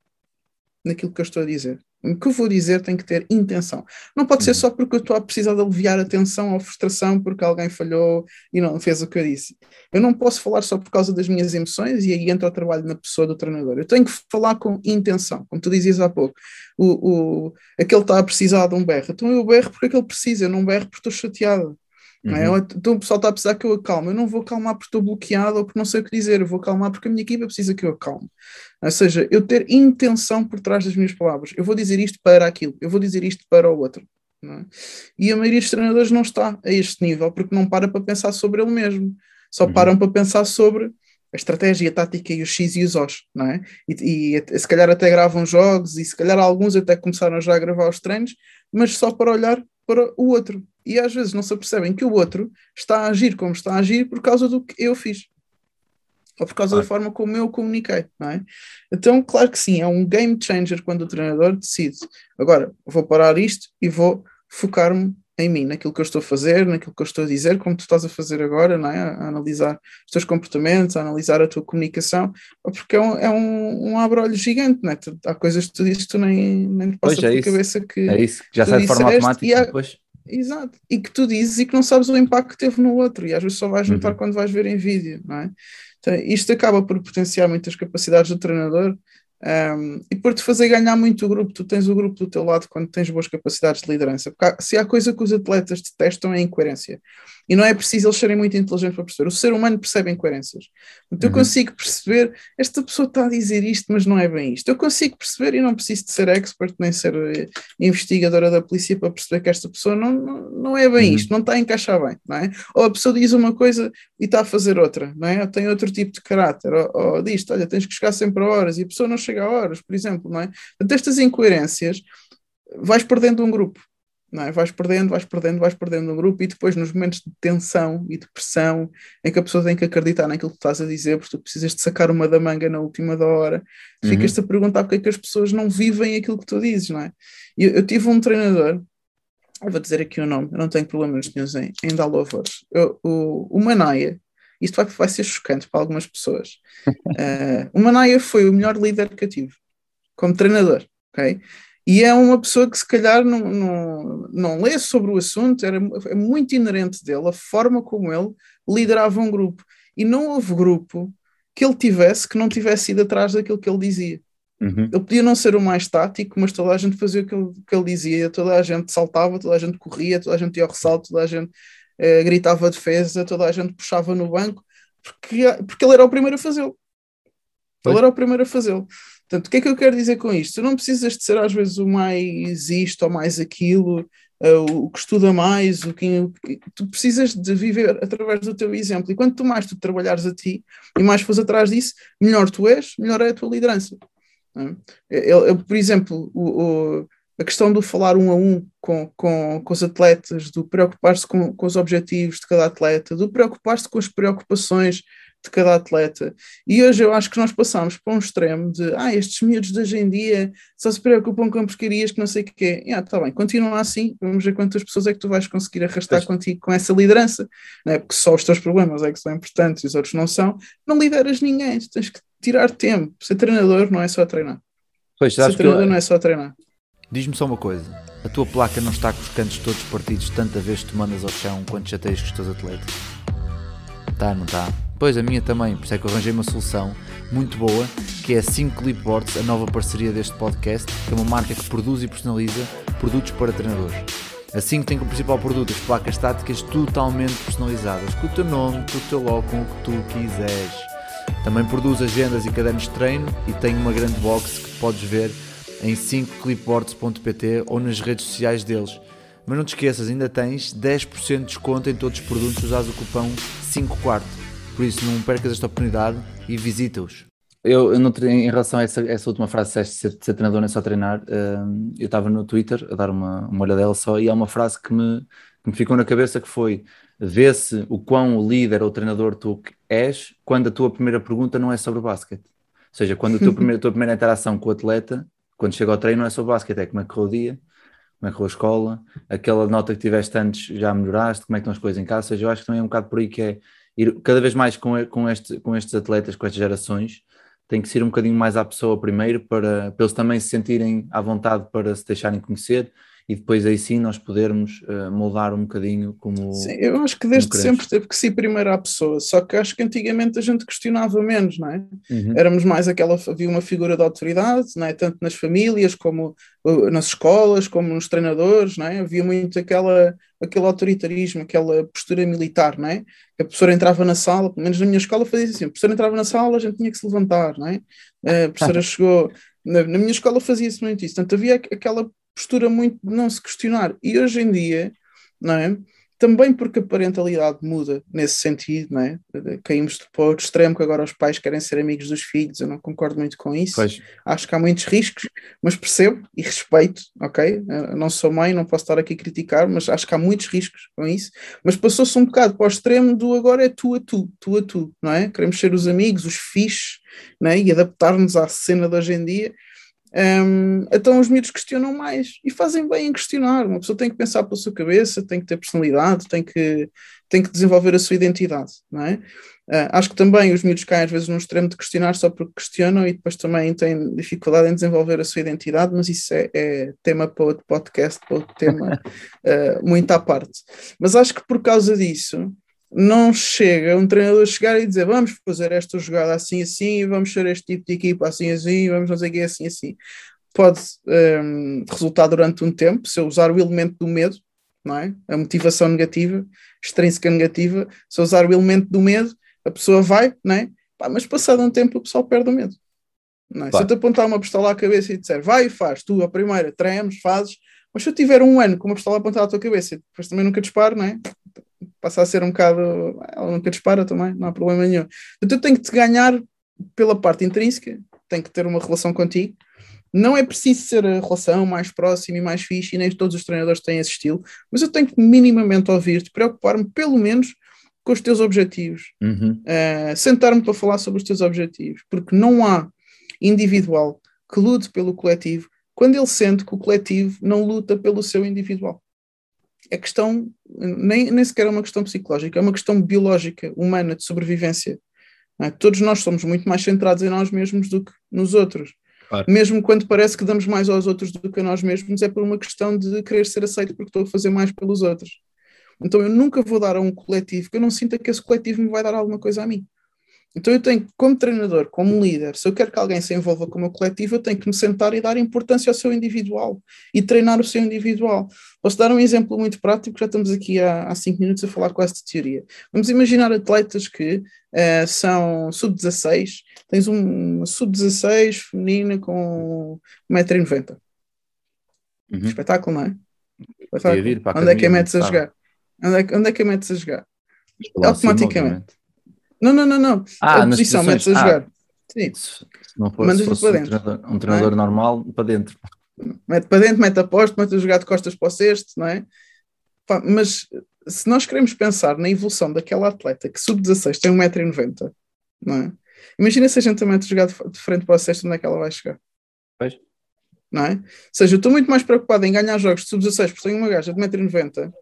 naquilo que eu estou a dizer. O que eu vou dizer tem que ter intenção. Não pode ser uhum. só porque eu estou a precisar de aliviar a tensão ou frustração porque alguém falhou e não fez o que eu disse. Eu não posso falar só por causa das minhas emoções e aí entra o trabalho na pessoa do treinador. Eu tenho que falar com intenção, como tu dizias há pouco. O, o, aquele está a precisar de um berro. Então eu berro porque aquele precisa, eu não berro porque estou chateado. Uhum. É? Então o pessoal está a precisar que eu acalme. Eu não vou acalmar porque estou bloqueado ou porque não sei o que dizer. Eu vou acalmar porque a minha equipa precisa que eu acalme. Ou seja, eu ter intenção por trás das minhas palavras. Eu vou dizer isto para aquilo. Eu vou dizer isto para o outro. É? E a maioria dos treinadores não está a este nível porque não para para pensar sobre ele mesmo. Só uhum. param para pensar sobre a estratégia, a tática e os X e os Os, não é? E, e, se calhar até gravam jogos e se calhar alguns até começaram já a gravar os treinos, mas só para olhar para o outro. E às vezes não se apercebem que o outro está a agir como está a agir por causa do que eu fiz. Ou por causa da forma como eu comuniquei, não é? Então, claro que sim, é um game changer quando o treinador decide. Agora, vou parar isto e vou focar-me em mim, naquilo que eu estou a fazer, naquilo que eu estou a dizer, como tu estás a fazer agora, não é? a analisar os teus comportamentos, a analisar a tua comunicação, porque é um, é um, um abre-olho gigante, não é? há coisas que tu dizes que tu nem, nem te passa pela é cabeça que. É isso, já sai de forma automática e há, depois. Exato, e que tu dizes e que não sabes o impacto que teve no outro, e às vezes só vais notar uhum. quando vais ver em vídeo, não é? Então, isto acaba por potenciar muitas capacidades do treinador um, e por te fazer ganhar muito o grupo, tu tens o grupo do teu lado quando tens boas capacidades de liderança. Porque há, se há coisa que os atletas detestam é incoerência. E não é preciso eles serem muito inteligentes para perceber. O ser humano percebe incoerências. Então uhum. eu consigo perceber, esta pessoa está a dizer isto, mas não é bem isto. Eu consigo perceber e não preciso de ser expert nem ser eh, investigadora da polícia para perceber que esta pessoa não, não, não é bem uhum. isto, não está a encaixar bem, não é? Ou a pessoa diz uma coisa e está a fazer outra, não é? Ou tem outro tipo de caráter, ou, ou diz, olha, tens que chegar sempre a horas e a pessoa não chega a horas, por exemplo, não é? Portanto, estas incoerências vais perdendo um grupo não é? Vais perdendo, vais perdendo, vais perdendo no grupo e depois nos momentos de tensão e de pressão em que a pessoa tem que acreditar naquilo que tu estás a dizer, porque tu precisas de sacar uma da manga na última da hora, Uhum. ficas-te a perguntar porque é que as pessoas não vivem aquilo que tu dizes, não é? Eu, eu tive um treinador, eu vou dizer aqui o nome, eu não tenho problemas nenhum em, em dar louvores, Eu- o, o Manaia, isto vai, vai ser chocante para algumas pessoas. Eh, o Manaia foi o melhor líder que eu tive, como treinador, ok? E é uma pessoa que se calhar não, não, não lê sobre o assunto, era, é muito inerente dele, a forma como ele liderava um grupo. E não houve grupo que ele tivesse que não tivesse ido atrás daquilo que ele dizia. Uhum. Ele podia não ser o mais tático, mas toda a gente fazia o que ele, que ele dizia, toda a gente saltava, toda a gente corria, toda a gente ia ao ressalto, toda a gente eh, gritava defesa, toda a gente puxava no banco, porque, porque ele era o primeiro a fazê-lo. Ele era o primeiro a fazê-lo. Portanto, o que é que eu quero dizer com isto? Tu não precisas de ser às vezes o mais isto ou mais aquilo, eh, o que estuda mais, o que, tu precisas de viver através do teu exemplo. E quanto mais tu trabalhares a ti e mais fores atrás disso, melhor tu és, melhor é a tua liderança. é? Ele- ele, por exemplo, o- o- a questão do falar um a um com, com, com os atletas, do preocupar-se com, com os objetivos de cada atleta, do preocupar-se com as preocupações de cada atleta. E hoje eu acho que nós passamos para um extremo de ah, estes miúdos de hoje em dia só se preocupam com porcarias que não sei o que quê. Ah, tá bem, continua assim, vamos ver quantas pessoas é que tu vais conseguir arrastar Pois. contigo com essa liderança, não é? porque só os teus problemas é que são importantes e os outros não são. Não lideras ninguém, tens que tirar tempo. Ser treinador não é só treinar. Pois, Ser treinador eu, não é só treinar. Diz-me só uma coisa: a tua placa não está com os cantos todos partidos tanta vez que tu mandas ao chão quando chateias com os teus atletas? Tá, não tá? Pois a minha também, por isso é que eu arranjei uma solução muito boa, que é a 5 Clipboards, a nova parceria deste podcast, que é uma marca que produz e personaliza produtos para treinadores. A 5 tem como principal produto as placas táticas totalmente personalizadas, com o teu nome, com o teu logo, com o que tu quiseres. Também produz agendas e cadernos de treino e tem uma grande box que podes ver em 5clipboards.pt ou nas redes sociais deles. Mas não te esqueças, ainda tens 10% de desconto em todos os produtos usados o cupom 5 quarto. Por isso não percas esta oportunidade e visita-os. Eu, eu não em relação a essa, essa última frase, se ser, ser treinador não é só treinar, hum, eu estava no Twitter a dar uma, uma olhadela só e há uma frase que me, que me ficou na cabeça que foi vê-se o quão líder ou treinador tu és quando a tua primeira pergunta não é sobre basquete. Ou seja, quando a tua primeira, a tua primeira interação com o atleta, quando chega ao treino, não é sobre basquete, é como é que correu o dia, como é que correu a escola, aquela nota que tiveste antes já melhoraste, como é que estão as coisas em casa. Ou seja, eu acho que também é um bocado por aí que é ir cada vez mais com, com, este, com estes atletas, com estas gerações, tem que ser um bocadinho mais à pessoa primeiro para, para eles também se sentirem à vontade para se deixarem conhecer e depois aí sim nós podermos eh, moldar um bocadinho como Sim, eu acho que desde sempre teve que ser primeiro à pessoa, só que acho que antigamente a gente questionava menos, não é? Uhum. Éramos mais aquela, havia uma figura de autoridade, não é? Tanto nas famílias como uh, nas escolas, como nos treinadores, não é? Havia muito aquela, aquele autoritarismo, aquela postura militar, não é? A professora entrava na sala, pelo menos na minha escola fazia assim, a professora entrava na sala, a gente tinha que se levantar, não é? A professora chegou, na, na minha escola fazia-se muito isso, portanto havia aqu- aquela postura muito de não se questionar, e hoje em dia, não é? Também porque a parentalidade muda nesse sentido, não é? Caímos para o outro extremo que agora os pais querem ser amigos dos filhos, eu não concordo muito com isso Pois, acho que há muitos riscos, mas percebo e respeito, ok? Eu não sou mãe, não posso estar aqui a criticar, mas acho que há muitos riscos com isso. Mas passou-se um bocado para o extremo do agora é tu a tu, tu a tu, não é? Queremos ser os amigos, os fixes, não é? E adaptar-nos à cena de hoje em dia. Hum, então os miúdos questionam mais e fazem bem em questionar. Uma pessoa tem que pensar pela sua cabeça, tem que ter personalidade, tem que, tem que desenvolver a sua identidade, não é? Ah, acho que também os miúdos caem às vezes num extremo de questionar só porque questionam e depois também têm dificuldade em desenvolver a sua identidade, mas isso é, é tema para outro podcast, para outro tema ah, muito à parte. Mas acho que por causa disso não chega um treinador chegar e dizer vamos fazer esta jogada assim assim, vamos ser este tipo de equipa assim assim, vamos fazer aqui assim assim. Pode hum, resultar durante um tempo se eu usar o elemento do medo, não é? A motivação negativa, extrínseca negativa, se eu usar o elemento do medo, a pessoa vai, não é? Pá, mas passado um tempo o pessoal perde o medo. Não é? Se eu te apontar uma pistola à cabeça e disser vai e faz, tu a primeira, tremos, fazes, mas se eu tiver um ano com uma pistola apontada à tua cabeça e depois também nunca disparo, não é? Passa a ser um bocado. Ela nunca dispara também, não há problema nenhum. Então eu tenho que te ganhar pela parte intrínseca, tenho que ter uma relação contigo, Não é preciso ser a relação mais próxima e mais fixe, e nem todos os treinadores têm esse estilo, mas eu tenho que minimamente ouvir-te, preocupar-me pelo menos com os teus objetivos, Uhum. uh, sentar-me para falar sobre os teus objetivos, porque não há individual que lute pelo coletivo quando ele sente que o coletivo não luta pelo seu individual. É questão, nem, nem sequer é uma questão psicológica, é uma questão biológica, humana, de sobrevivência. é? Todos nós somos muito mais centrados em nós mesmos do que nos outros. Claro. Mesmo quando parece que damos mais aos outros do que a nós mesmos, é por uma questão de querer ser aceito porque estou a fazer mais pelos outros. Então eu nunca vou dar a um coletivo que eu não sinta que esse coletivo me vai dar alguma coisa a mim. Então eu tenho, como treinador, como líder, se eu quero que alguém se envolva com o meu coletivo, eu tenho que me sentar e dar importância ao seu individual e treinar o seu individual. Posso dar um exemplo muito prático, já estamos aqui há, há cinco minutos a falar com esta teoria. Vamos imaginar atletas que eh, são sub-16, tens um- uma sub-16 feminina com 1,90m. Uhum. Espetáculo, não é? Espetáculo. Onde é que a academia, metes a jogar? Onde é, que- onde é que a metes a jogar? Automaticamente. Não, não, não, não. Ah, a posição metes a Ah. jogar. Sim. Se, não fosse, Mandas-lhe se fosse para um dentro, é? treinador, um treinador normal, para dentro. mete para dentro, mete a posto, mete a jogar de costas para o cesto, não é? Pá, mas se nós queremos pensar na evolução daquela atleta que sub-16 tem 1,90m, não é? Imagina se a gente também mete a jogar de, de frente para o cesto, onde é que ela vai chegar? Pois. Não é? Ou seja, eu estou muito mais preocupado em ganhar jogos de sub-16 porque tenho uma gaja de 1,90m, não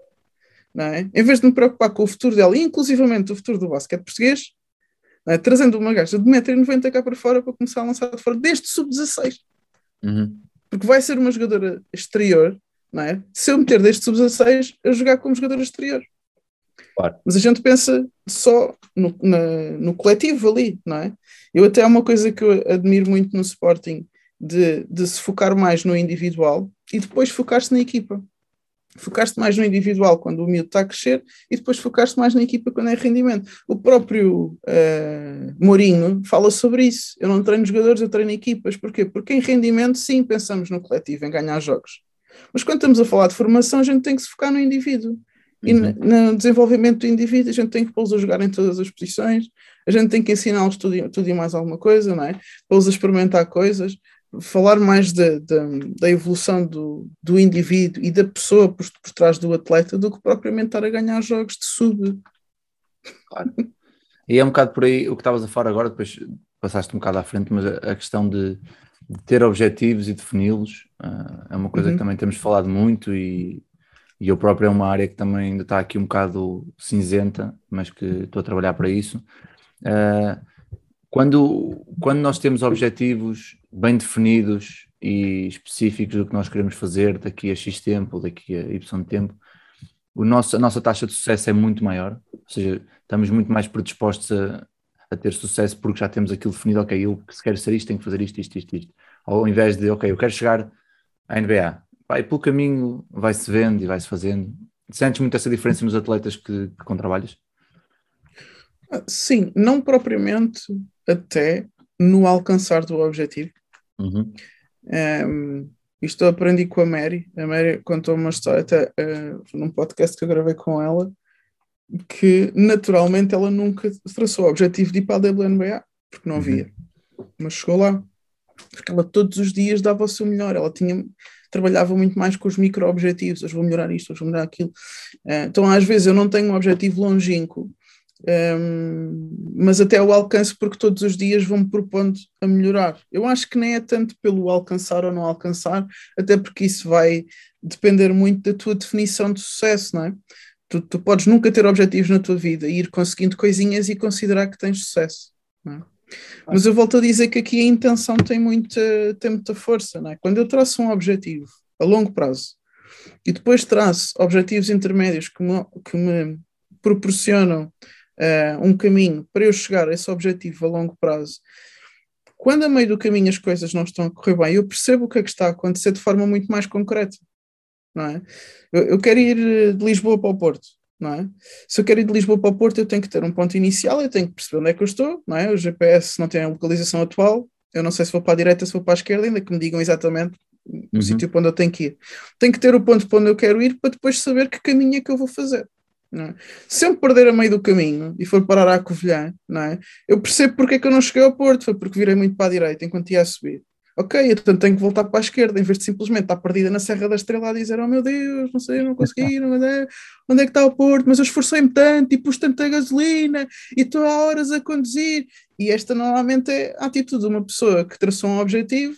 é? Em vez de me preocupar com o futuro dela, e inclusivamente o futuro do basquete português, é? trazendo uma gaja de 1,90m cá para fora para começar a lançar de fora desde sub-16 Uhum. porque vai ser uma jogadora exterior, não é? Se eu meter desde sub-16 a jogar como jogadora exterior. Claro. Mas a gente pensa só no, na- no coletivo ali, não é? Eu até há uma coisa que eu admiro muito no Sporting de, de se focar mais no individual e depois focar-se na equipa. Focar-se mais no individual quando o miúdo está a crescer e depois focar-se mais na equipa quando é rendimento. O próprio eh, Mourinho fala sobre isso. Eu não treino jogadores, eu treino equipas. Porquê? Porque em rendimento, sim, pensamos no coletivo, em ganhar jogos. Mas quando estamos a falar de formação, a gente tem que se focar no indivíduo. E Uhum. no, desenvolvimento do indivíduo, a gente tem que pô-los a jogar em todas as posições, a gente tem que ensiná-los tudo, e- tudo e mais alguma coisa, não é? Pô-los a experimentar coisas, falar mais da, da, da evolução do, do indivíduo e da pessoa por, por trás do atleta do que propriamente estar a ganhar jogos de sub. E é um bocado por aí o que estavas a falar agora, depois passaste um bocado à frente, mas a, a questão de, de ter objetivos e defini-los ah, é uma coisa Uhum. que também temos falado muito e, e eu próprio é uma área que também ainda está aqui um bocado cinzenta, mas que estou a trabalhar para isso. Ah, quando, quando nós temos objetivos bem definidos e específicos do que nós queremos fazer daqui a X tempo, daqui a Y tempo, o nosso, a nossa taxa de sucesso é muito maior, ou seja, estamos muito mais predispostos a, a ter sucesso porque já temos aquilo definido, ok, eu se quero ser isto, tenho que fazer isto, isto, isto, isto. Ao invés de, ok, eu quero chegar à NBA. Vai, pelo caminho vai-se vendo e vai-se fazendo. Sentes muito essa diferença nos atletas que, que com trabalhas? Ah, Sim, não propriamente até no alcançar do objetivo. Uhum. Um, isto eu aprendi com a Mary. A Mary contou uma história até uh, num podcast que eu gravei com ela, que naturalmente ela nunca traçou o objetivo de ir para a WNBA, porque não Uhum. havia. Mas chegou lá, porque ela todos os dias dava o seu melhor. Ela tinha trabalhava muito mais com os micro-objetivos, hoje vou melhorar isto, hoje vou melhorar aquilo. Uh, então, às vezes, eu não tenho um objetivo longínquo, um, mas até o alcance porque todos os dias vão-me propondo a melhorar. Eu acho que nem é tanto pelo alcançar ou não alcançar, até porque isso vai depender muito da tua definição de sucesso, não é? Tu, tu podes nunca ter objetivos na tua vida e ir conseguindo coisinhas e considerar que tens sucesso. Não é? Mas eu volto a dizer que aqui a intenção tem muita, tem muita força, não é? Quando eu traço um objetivo a longo prazo e depois traço objetivos intermédios que me, que me proporcionam uh, um caminho para eu chegar a esse objetivo a longo prazo, quando a meio do caminho as coisas não estão a correr bem, eu percebo o que é que está a acontecer de forma muito mais concreta. Não é? eu, eu quero ir de Lisboa para o Porto. Não é? Se eu quero ir de Lisboa para o Porto, eu tenho que ter um ponto inicial, eu tenho que perceber onde é que eu estou. Não é? O GPS não tem a localização atual, eu não sei se vou para a direita, se vou para a esquerda, ainda que me digam exatamente o Uhum. sítio para onde eu tenho que ir. Tenho que ter o ponto para onde eu quero ir para depois saber que caminho é que eu vou fazer. É? Se eu me perder a meio do caminho e for parar à Covilhã, não é? eu percebo porque é que eu não cheguei ao Porto, foi porque virei muito para a direita enquanto ia a subir. Ok, então tenho que voltar para a esquerda, em vez de simplesmente estar perdida na Serra da Estrela a dizer: Oh meu Deus, não sei, não consegui, não é, onde é que está o Porto? Mas eu esforcei-me tanto e pus tanta gasolina e estou há horas a conduzir. E esta normalmente é a atitude de uma pessoa que traçou um objetivo,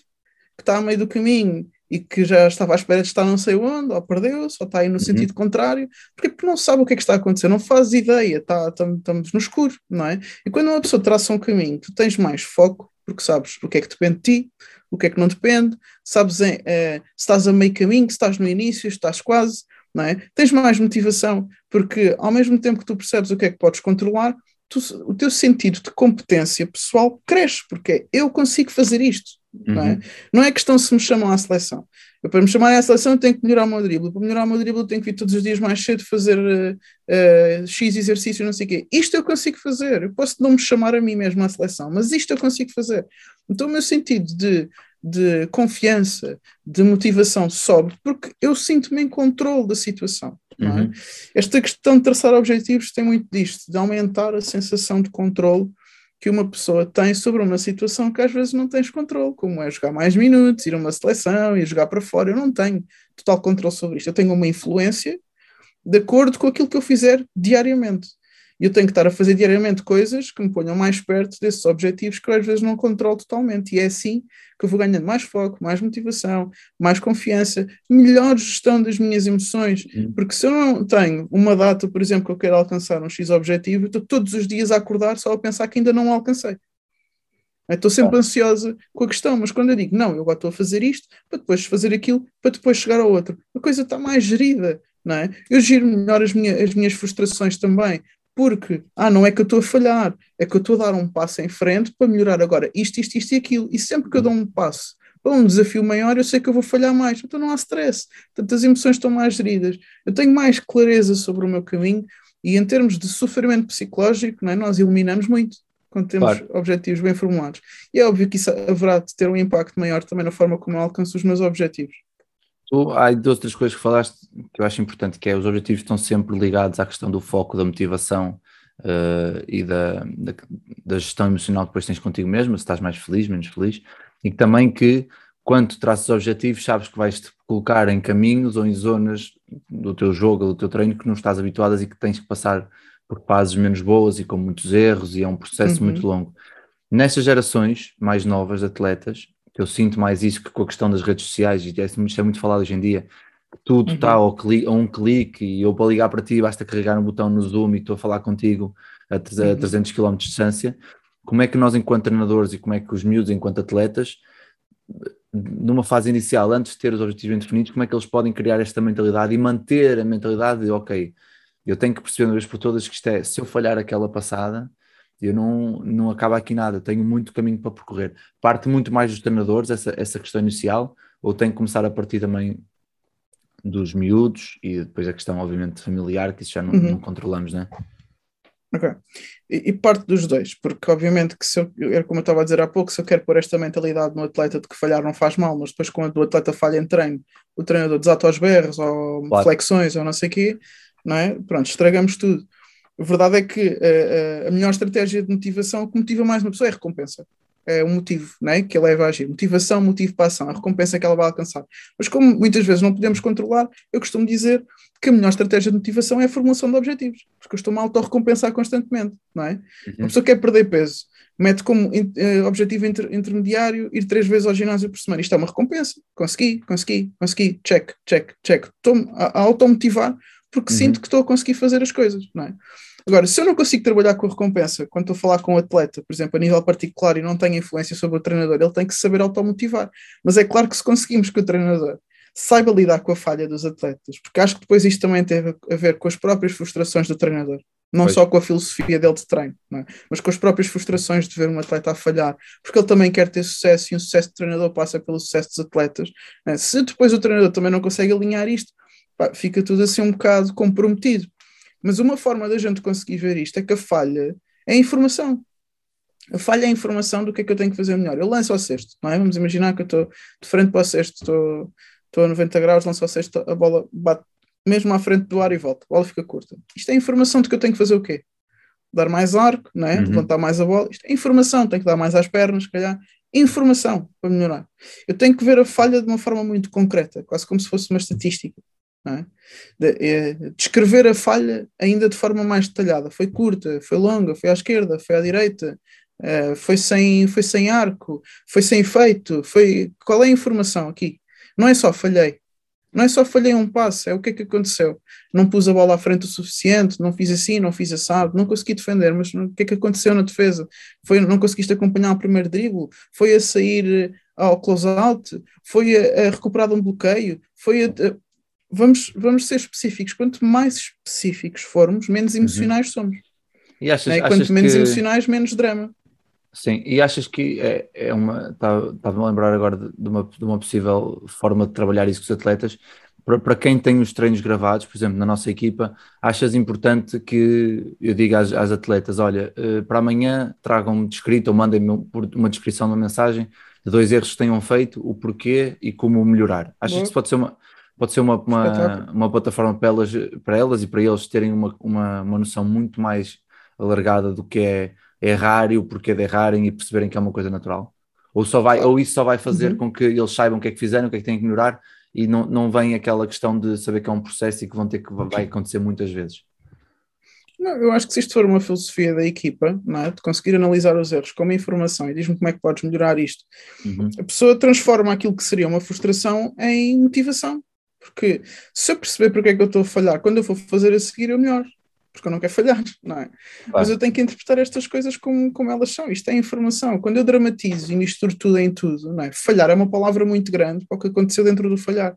que está a meio do caminho e que já estava à espera de estar não sei onde, ou perdeu-se, ou está aí no Uhum. sentido contrário, porque, porque não sabe o que é que está a acontecer, não faz ideia, está, tam- estamos no escuro, não é? E quando uma pessoa traça um caminho, tu tens mais foco, porque sabes o que é que depende de ti, o que é que não depende, sabes em, eh, se estás a meio caminho, se estás no início, se estás quase, não é? Tens mais motivação, porque ao mesmo tempo que tu percebes o que é que podes controlar, tu- o teu sentido de competência pessoal cresce, porque é, eu consigo fazer isto, não é? Uhum. Não é questão se me chamam à seleção. Eu, para me chamarem à seleção, eu tenho que melhorar o meu drible. Para melhorar o meu drible, eu tenho que vir todos os dias mais cedo fazer eh, eh, X exercício, não sei o quê. Isto eu consigo fazer. Eu posso não me chamar a mim mesmo à seleção, mas isto eu consigo fazer. Então, o meu sentido de, de confiança, de motivação sobe, porque eu sinto-me em controle da situação. É? Uhum. Esta questão de traçar objetivos tem muito disto, de aumentar a sensação de controle que uma pessoa tem sobre uma situação que às vezes não tens controle, como é jogar mais minutos, ir a uma seleção, ir jogar para fora. Eu não tenho total controle sobre isto. Eu tenho uma influência de acordo com aquilo que eu fizer diariamente. E eu tenho que estar a fazer diariamente coisas que me ponham mais perto desses objetivos que eu às vezes não controlo totalmente. E é assim que eu vou ganhando mais foco, mais motivação, mais confiança, melhor gestão das minhas emoções. Uhum. Porque se eu não tenho uma data, por exemplo, que eu quero alcançar um X objetivo, eu estou todos os dias a acordar só a pensar que ainda não o alcancei. Estou sempre ansiosa com a questão, mas quando eu digo não, eu agora estou a fazer isto para depois fazer aquilo, para depois chegar ao outro, a coisa está mais gerida, não é? Eu giro melhor as, minha, as minhas frustrações também, porque, ah, não é que eu estou a falhar, é que eu estou a dar um passo em frente para melhorar agora isto, isto, isto e aquilo, e sempre que eu dou um passo para um desafio maior, eu sei que eu vou falhar mais, então não há stress, portanto as emoções estão mais geridas, eu tenho mais clareza sobre o meu caminho, e em termos de sofrimento psicológico, não é? nós eliminamos muito quando temos Claro. objetivos bem formulados. E é óbvio que isso haverá de ter um impacto maior também na forma como eu alcanço os meus objetivos. Tu, há duas outras coisas que falaste que eu acho importante, que é os objetivos estão sempre ligados à questão do foco, da motivação eh, e da, da, da gestão emocional que depois tens contigo mesmo, se estás mais feliz, menos feliz, e também que quando tu traças objetivos sabes que vais-te colocar em caminhos ou em zonas do teu jogo, do teu treino que não estás habituadas e que tens que passar por fases menos boas e com muitos erros e é um processo Uhum. muito longo. Nestas gerações mais novas de atletas, eu sinto mais isso que com a questão das redes sociais, e isso é muito falado hoje em dia, tudo Uhum. está cli- a um clique e eu para ligar para ti basta carregar um botão no Zoom e estou a falar contigo a, a Uhum. 300 km de distância. Como é que nós, enquanto treinadores, e como é que os miúdos, enquanto atletas, numa fase inicial, antes de ter os objetivos bem definidos, como é que eles podem criar esta mentalidade e manter a mentalidade de, ok, eu tenho que perceber uma vez por todas que isto é, se eu falhar aquela passada, eu não, não acaba aqui nada, tenho muito caminho para percorrer. Parte muito mais dos treinadores, essa, essa questão inicial, ou tem que começar a partir também dos miúdos e depois a questão, obviamente, familiar, que isso já não, Uhum. não controlamos, né? Ok. E, e parte dos dois, porque obviamente que se eu, era como eu estava a dizer há pouco, se eu quero pôr esta mentalidade no atleta de que falhar não faz mal, mas depois quando o atleta falha em treino, o treinador desata aos berros ou Claro. flexões ou não sei o quê, não é? Pronto, estragamos tudo. A verdade é que eh, a melhor estratégia de motivação, o que motiva mais uma pessoa é a recompensa. É o motivo não é? que a leva a agir. Motivação, motivo para a ação, a recompensa que ela vai alcançar. Mas como muitas vezes não podemos controlar, eu costumo dizer que a melhor estratégia de motivação é a formulação de objetivos, porque eu estou-me a autorrecompensar constantemente, não é? Uhum. Uma pessoa quer perder peso, mete como in- eh, objetivo inter- intermediário ir três vezes ao ginásio por semana. Isto é uma recompensa. Consegui, consegui, consegui, check, check, check. Estou-me a, a automotivar porque Uhum. sinto que estou a conseguir fazer as coisas, não é? Agora, se eu não consigo trabalhar com a recompensa, quando estou a falar com o atleta, por exemplo, a nível particular e não tenho influência sobre o treinador, ele tem que saber automotivar. Mas é claro que se conseguimos que o treinador saiba lidar com a falha dos atletas, porque acho que depois isto também teve a ver com as próprias frustrações do treinador, não Pois. só com a filosofia dele de treino, é? mas com as próprias frustrações de ver um atleta a falhar, porque ele também quer ter sucesso e um sucesso de treinador passa pelo sucesso dos atletas. é? Se depois o treinador também não consegue alinhar isto, pá, fica tudo assim um bocado comprometido. Mas uma forma da gente conseguir ver isto é que a falha é a informação. A falha é a informação do que é que eu tenho que fazer melhor. Eu lanço ao cesto, não é? Vamos imaginar que eu estou de frente para o cesto, estou, estou a 90 graus, lanço ao cesto, a bola bate mesmo à frente do ar e volta, a bola fica curta. Isto é informação de que eu tenho que fazer o quê? Dar mais arco, não é? Uhum. levantar mais a bola. Isto é informação, tenho que dar mais às pernas, se calhar. informação para melhorar. Eu tenho que ver a falha de uma forma muito concreta, quase como se fosse uma estatística. É? De, é, descrever a falha ainda de forma mais detalhada. Foi curta, foi longa, foi à esquerda, foi à direita, é, foi, sem, foi sem arco, foi sem efeito, foi. Qual é a informação aqui? Não é só falhei. Não é só falhei um passo, é o que é que aconteceu. Não pus a bola à frente o suficiente, não fiz assim, não fiz assado, não consegui defender, mas o que é que aconteceu na defesa? Foi, não conseguiste acompanhar o primeiro drible? Foi a sair ao close-out? Foi a, a recuperar um bloqueio? Foi a vamos, vamos ser específicos. Quanto mais específicos formos, menos Uhum. emocionais somos. E achas, achas Quanto menos que... emocionais, menos drama. Sim, e achas que é, é uma. Estava-me a lembrar agora de, de uma, de uma possível forma de trabalhar isso com os atletas. Para, para quem tem os treinos gravados, por exemplo, na nossa equipa, achas importante que eu diga às, às atletas: olha, eh, para amanhã tragam-me descrito ou mandem-me uma descrição de uma mensagem de dois erros que tenham feito, o porquê e como melhorar. Achas Boa. que isso pode ser uma, pode ser uma, uma, uma plataforma para elas, para elas e para eles terem uma, uma, uma noção muito mais alargada do que é errar e o porquê de errarem e perceberem que é uma coisa natural? Ou, só vai, ou isso só vai fazer Uhum. com que eles saibam o que é que fizeram, o que é que têm que melhorar e não, não vem aquela questão de saber que é um processo e que vão ter que vai acontecer muitas vezes. Não, eu acho que se isto for uma filosofia da equipa, não é? de conseguir analisar os erros como informação e diz-me como é que podes melhorar isto, Uhum. a pessoa transforma aquilo que seria uma frustração em motivação. Porque se eu perceber porque é que eu estou a falhar, quando eu for fazer a seguir, eu melhor. Porque eu não quero falhar, não é? Mas eu tenho que interpretar estas coisas como, como elas são. Isto é informação. Quando eu dramatizo e misturo tudo em tudo, não é? Falhar é uma palavra muito grande para o que aconteceu dentro do falhar.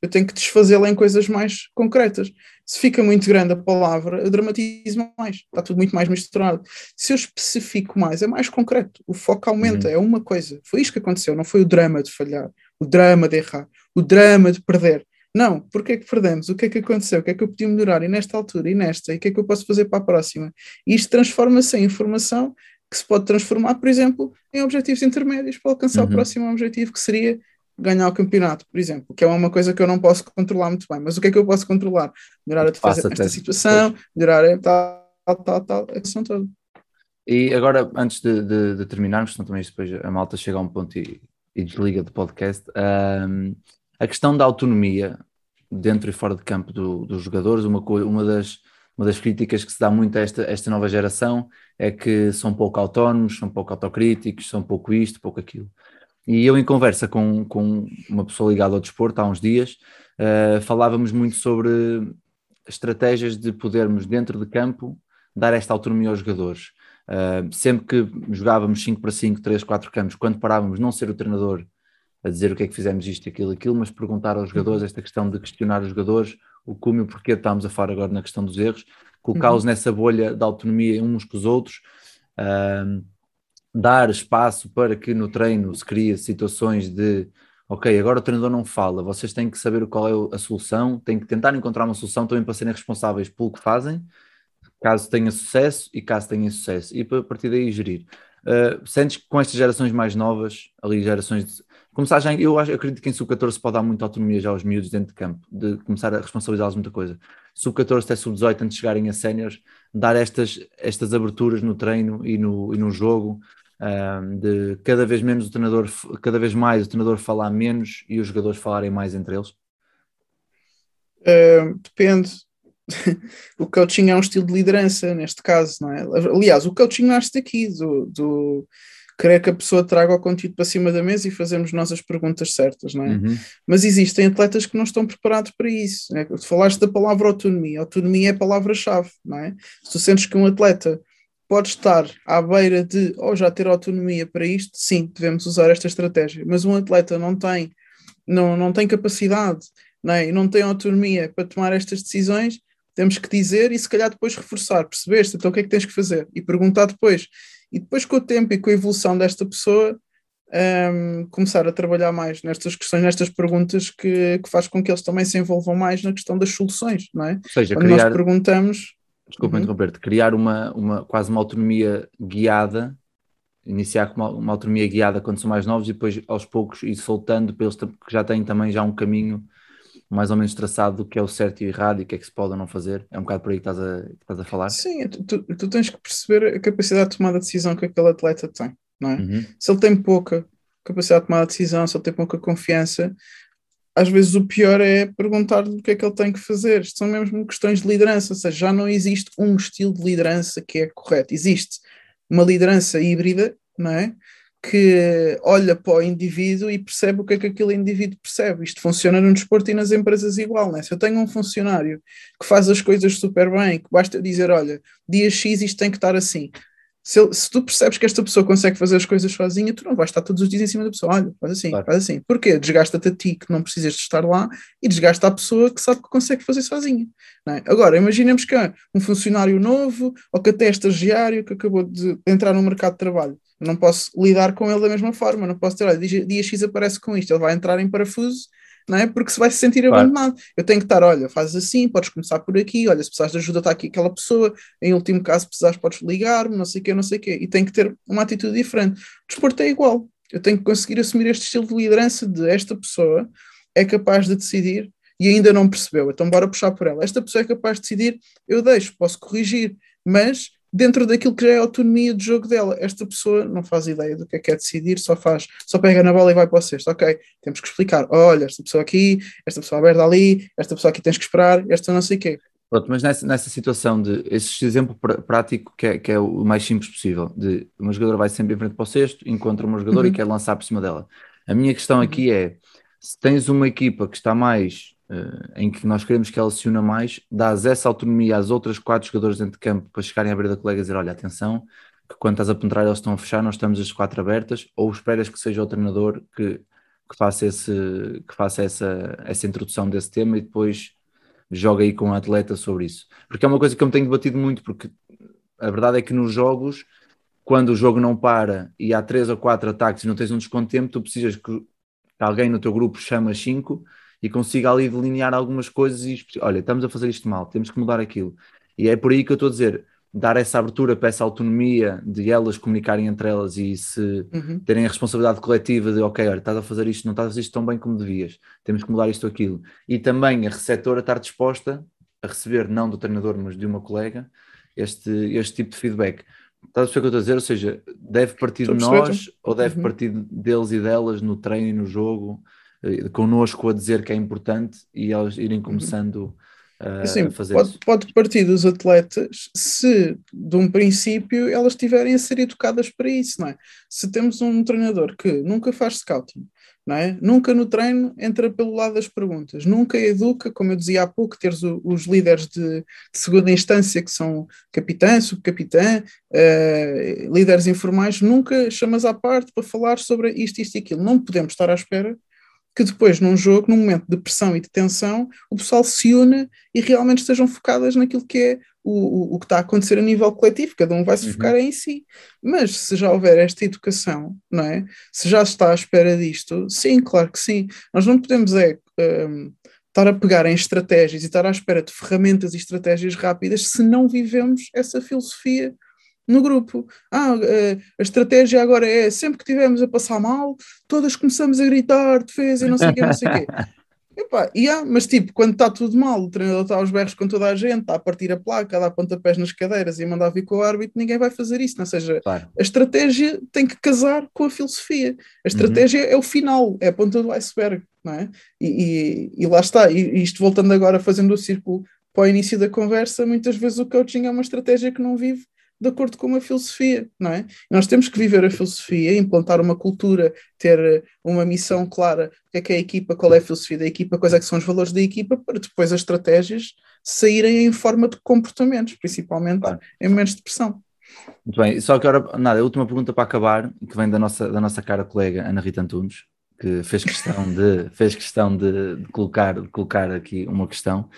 Eu tenho que desfazê-la em coisas mais concretas. Se fica muito grande a palavra, eu dramatizo mais. Está tudo muito mais misturado. Se eu especifico mais, é mais concreto. O foco aumenta. Uhum. É uma coisa. Foi isto que aconteceu. Não foi o drama de falhar, o drama de errar, o drama de perder. Não, porque é que perdemos? O que é que aconteceu? O que é que eu podia melhorar? E nesta altura, e nesta? E o que é que eu posso fazer para a próxima? E isto transforma-se em informação que se pode transformar, por exemplo, em objetivos intermédios para alcançar Uhum. o próximo objetivo, que seria ganhar o campeonato, por exemplo, que é uma coisa que eu não posso controlar muito bem. Mas o que é que eu posso controlar? Melhorar a defesa nesta situação, melhorar a tal, tal, tal, a questão toda. E agora, antes de, de- de terminarmos, senão também depois a malta chega a um ponto e, e desliga do podcast, ahm, a questão da autonomia dentro e fora de campo do- dos jogadores, uma, uma, das, uma das críticas que se dá muito a esta, esta nova geração é que são pouco autónomos, são pouco autocríticos, são pouco isto, pouco aquilo. E eu, em conversa com, com uma pessoa ligada ao desporto há uns dias, ah, falávamos muito sobre estratégias de podermos, dentro de campo, dar esta autonomia aos jogadores. Uh, sempre que jogávamos 5 para 5, 3, 4 campos, quando parávamos, não ser o treinador a dizer o que é que fizemos isto, aquilo, aquilo, mas perguntar aos jogadores esta questão de questionar os jogadores, o como e o porquê estamos a falar agora na questão dos erros, colocá-los nessa bolha de autonomia uns com os outros, uh, dar espaço para que no treino se crie situações de ok, agora o treinador não fala, vocês têm que saber qual é a solução, têm que tentar encontrar uma solução também para serem responsáveis pelo que fazem, caso tenha sucesso e caso tenha sucesso, e a partir daí gerir. Uh, sentes que com estas gerações mais novas, ali gerações de, começar já, eu, acho, eu acredito que em sub-14 pode dar muita autonomia já aos miúdos dentro de campo, de começar a responsabilizá-los muita coisa. Sub-14 até sub-18, antes de chegarem a séniores, dar estas, estas aberturas no treino e no, e no jogo, um, de cada vez menos o treinador, cada vez mais o treinador falar menos e os jogadores falarem mais entre eles? Uh, depende. o coaching é um estilo de liderança, neste caso, não é? Aliás, o coaching nasce daqui, do, do querer que a pessoa traga o conteúdo para cima da mesa e fazermos nós as perguntas certas, não é? Uhum. Mas existem atletas que não estão preparados para isso. Né? Tu falaste da palavra autonomia. Autonomia é a palavra-chave, não é? Se tu sentes que um atleta pode estar à beira de ou oh, já ter autonomia para isto, sim, devemos usar esta estratégia. Mas um atleta não tem, não, não tem capacidade não é? e não tem autonomia para tomar estas decisões, temos que dizer e se calhar depois reforçar, percebeste? Então o que é que tens que fazer? E perguntar depois. E depois com o tempo e com a evolução desta pessoa, um, começar a trabalhar mais nestas questões, nestas perguntas que, que faz com que eles também se envolvam mais na questão das soluções, não é? Ou seja, Quando criar... nós perguntamos... Desculpa uhum. interromper-te, criar uma, uma, quase uma autonomia guiada, iniciar com uma, uma, autonomia guiada quando são mais novos e depois aos poucos ir soltando para eles que já têm também já um caminho mais ou menos traçado do que é o certo e o errado e o que é que se pode ou não fazer. É um bocado por aí que estás a, que estás a falar. Sim, tu, tu, tens que perceber a capacidade de tomada de decisão que aquele atleta tem. não é? Uhum. Se ele tem pouca capacidade de tomar a decisão, se ele tem pouca confiança, às vezes o pior é perguntar-lhe o que é que ele tem que fazer. Isto são mesmo questões de liderança, ou seja, já não existe um estilo de liderança que é correto. Existe uma liderança híbrida, não é? Que olha para o indivíduo e percebe o que é que aquele indivíduo percebe. Isto funciona no desporto e nas empresas igual, não é? Se eu tenho um funcionário que faz as coisas super bem, que basta dizer, olha, dia X isto tem que estar assim. Se, ele- se tu percebes que esta pessoa consegue fazer as coisas sozinha, tu não vais estar todos os dias em cima da pessoa. Olha, faz assim, Claro. faz assim. Porquê? Desgasta-te a ti que não precisas de estar lá e desgasta a pessoa que sabe que consegue fazer sozinha. é? Agora, imaginemos que é um funcionário novo ou que até é estagiário que acabou de entrar no mercado de trabalho. Não posso lidar com ele da mesma forma. Não posso ter, olha, dia, dia X aparece com isto, ele vai entrar em parafuso. Não é? Porque se vai se sentir Claro. abandonado. Eu tenho que estar, olha, fazes assim, podes começar por aqui, olha, se precisares de ajuda, está aqui aquela pessoa, em último caso, se precisares, podes ligar-me, não sei o quê, não sei o quê. E tem que ter uma atitude diferente. O desporto é igual. Eu tenho que conseguir assumir este estilo de liderança de esta pessoa é capaz de decidir e ainda não percebeu, então bora puxar por ela. Esta pessoa é capaz de decidir, eu deixo, posso corrigir, mas dentro daquilo que já é a autonomia de jogo dela. Esta pessoa não faz ideia do que é que é decidir, só faz, só pega na bola e vai para o cesto. Ok, temos que explicar. Olha, esta pessoa aqui, esta pessoa aberta ali, esta pessoa aqui tens que esperar, esta não sei o quê. Pronto, mas nessa, nessa situação de esse exemplo pr- prático que é, que é o mais simples possível, de uma jogadora vai sempre em frente para o cesto, encontra uma jogadora Uhum. e quer lançar por cima dela. A minha questão aqui é: se tens uma equipa que está mais em que nós queremos que ela se una mais, dás essa autonomia às outras quatro jogadores dentro de campo para chegarem à beira da colega e dizer: olha, atenção, que quando estás a penetrar eles estão a fechar, nós estamos as quatro abertas, ou esperas que seja o treinador que, que faça, esse, que faça essa, essa introdução desse tema e depois joga aí com o atleta sobre isso. Porque é uma coisa que eu me tenho debatido muito, porque a verdade é que nos jogos, quando o jogo não para e há três ou quatro ataques e não tens um desconto de tempo, tu precisas que que alguém no teu grupo chama cinco e consiga ali delinear algumas coisas e olha, estamos a fazer isto mal, temos que mudar aquilo. E é por aí que eu estou a dizer, dar essa abertura para essa autonomia de elas comunicarem entre elas e se Uhum. terem a responsabilidade coletiva de, ok, olha, estás a fazer isto, não estás a fazer isto tão bem como devias, temos que mudar isto ou aquilo. E também a receptora estar disposta a receber, não do treinador, mas de uma colega, este, este tipo de feedback. Estás a perceber o que eu estou a dizer? Ou seja, deve partir de nós ou deve Uhum. partir deles e delas no treino e no jogo, connosco a dizer que é importante e eles irem começando a Assim, fazer pode, isso. pode partir dos atletas se, de um princípio, elas estiverem a ser educadas para isso, não é? Se temos um treinador que nunca faz scouting, não é? Nunca no treino entra pelo lado das perguntas, nunca educa, como eu dizia há pouco, teres o- os líderes de, de segunda instância, que são capitã, subcapitã, eh, líderes informais, nunca chamas à parte para falar sobre isto, isto e aquilo. Não podemos estar à espera que depois, num jogo, num momento de pressão e de tensão, o pessoal se une e realmente estejam focadas naquilo que é o, o, o que está a acontecer a nível coletivo, cada um vai se Uhum. focar em si. Mas se já houver esta educação, não é? Se já está à espera disto, sim, claro que sim. Nós não podemos é hum, estar a pegar em estratégias e estar à espera de ferramentas e estratégias rápidas se não vivemos essa filosofia no grupo. Ah, eh, a estratégia agora é sempre que estivermos a passar mal, todas começamos a gritar, defesa e não sei o quê, não sei o quê. Epá, e há, mas tipo, quando está tudo mal, o treinador está aos berros com toda a gente, está a partir a placa, a dar pontapés nas cadeiras e a mandar vir com o árbitro, ninguém vai fazer isso. Ou seja, Claro. a estratégia tem que casar com a filosofia. A estratégia é o final, é a ponta do iceberg, não é? E, e- e lá está. E isto voltando agora, fazendo o círculo para o início da conversa, muitas vezes o coaching é uma estratégia que não vive de acordo com uma filosofia, não é? Nós temos que viver a filosofia, implantar uma cultura, ter eh, uma missão clara, o que é que é a equipa, qual é a filosofia da equipa, quais é que são os valores da equipa, para depois as estratégias saírem em forma de comportamentos, principalmente Claro. em momentos de pressão. Muito bem, só que agora, nada, a última pergunta para acabar, que vem da nossa, da nossa cara colega Ana Rita Antunes, que fez questão de, fez questão de, de colocar, de colocar aqui uma questão.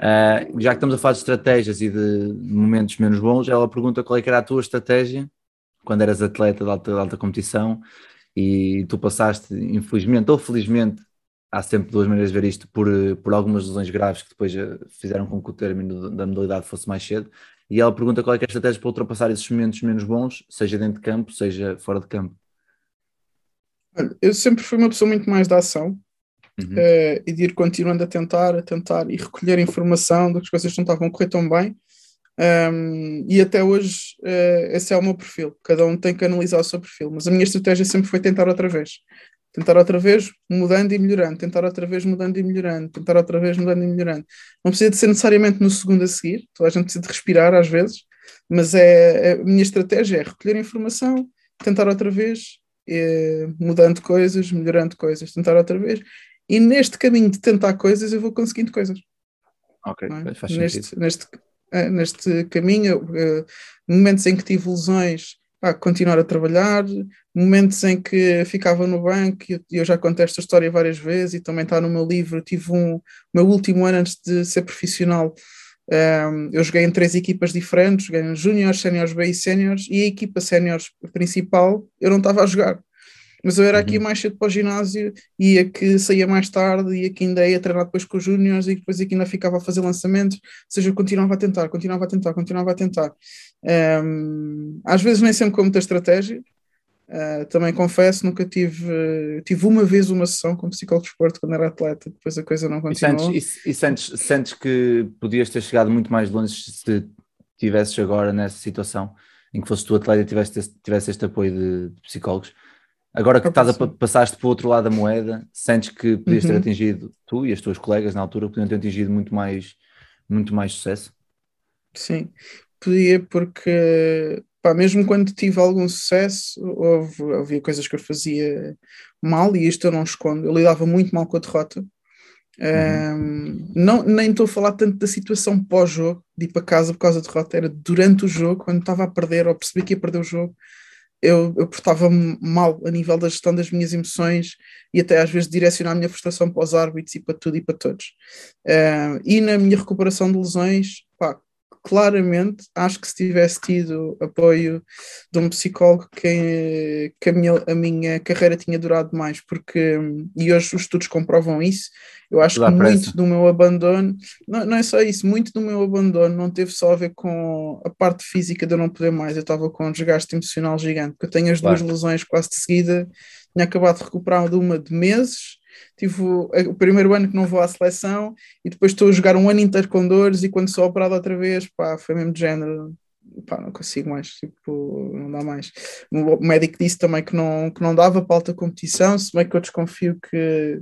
Ah, já que estamos a falar de estratégias e de momentos menos bons, ela pergunta qual é era a tua estratégia quando eras atleta de alta, de alta competição e tu passaste, infelizmente ou felizmente, há sempre duas maneiras de ver isto, por, por algumas lesões graves que depois eh, fizeram com que o término da modalidade fosse mais cedo. E ela pergunta qual é, é a estratégia para ultrapassar esses momentos menos bons, seja dentro de campo, seja fora de campo. Olha, eu sempre fui uma pessoa muito mais da ação Uhum. eh, e de ir continuando a tentar, a tentar e recolher informação coisas que não estavam a correr tão bem. Um, e até hoje uh, esse é o meu perfil. Cada um tem que analisar o seu perfil. Mas a minha estratégia sempre foi tentar outra vez. Tentar outra vez, mudando e melhorando. Tentar outra vez, mudando e melhorando. Tentar outra vez, mudando e melhorando. Não precisa de ser necessariamente no segundo a seguir. Toda a gente precisa de respirar às vezes. Mas é, é a minha estratégia é recolher informação, tentar outra vez, é, mudando coisas, melhorando coisas, tentar outra vez. E neste caminho de tentar coisas, eu vou conseguindo coisas. Ok, é? faz neste, sentido. neste, eh, neste caminho, eh, momentos em que tive lesões, pá, continuar a trabalhar, momentos em que ficava no banco, e eu, eu já contei esta história várias vezes e também está no meu livro. Tive um meu último ano antes de ser profissional. Um, eu joguei em três equipas diferentes, joguei em júniores, séniores B e séniores, e a equipa séniores principal eu não estava a jogar. Mas eu era aqui Uhum. mais cedo para o ginásio, ia que saía mais tarde, ia que ainda ia treinar depois com os júniores e depois aqui ainda ficava a fazer lançamentos, ou seja, eu continuava a tentar, continuava a tentar, continuava a tentar. Um, às vezes nem sempre com muita estratégia, uh, também confesso, nunca tive, uh, tive uma vez uma sessão com psicólogo de esporte quando era atleta, depois a coisa não E sentes, continuou. e, e sentes, sentes que podias ter chegado muito mais longe se tivesses agora nessa situação em que fosses tu atleta e tivesse, tivesse este apoio de, de psicólogos? Agora que estás a, passaste para o outro lado da moeda, sentes que podias ter Uhum. atingido, tu e as tuas colegas na altura, podiam ter atingido muito mais, muito mais sucesso? Sim, podia porque, pá, mesmo quando tive algum sucesso, houve, havia coisas que eu fazia mal e isto eu não escondo. Eu lidava muito mal com a derrota. Um, não, nem estou a falar tanto da situação pós-jogo, de ir para casa por causa da derrota, era durante o jogo, quando estava a perder ou percebi que ia perder o jogo, eu, eu portava-me mal a nível da gestão das minhas emoções e até às vezes direcionar a minha frustração para os árbitros e para tudo e para todos. Uh, e na minha recuperação de lesões, pá, claramente acho que se tivesse tido apoio de um psicólogo que, que a, minha, a minha carreira tinha durado mais, porque, e hoje os estudos comprovam isso, eu acho à que muito do meu abandono, não, não é só isso, muito do meu abandono não teve só a ver com a parte física de eu não poder mais, eu estava com um desgaste emocional gigante, porque eu tenho as Claro. duas lesões quase de seguida, tinha acabado de recuperar de uma de meses, tive o, primeiro ano que não vou à seleção e depois estou a jogar um ano inteiro com dores e quando sou operado outra vez, pá, foi mesmo de género, pá, não consigo mais, tipo, não dá mais. O médico disse também que não, que não dava para alta competição, se bem que eu desconfio que,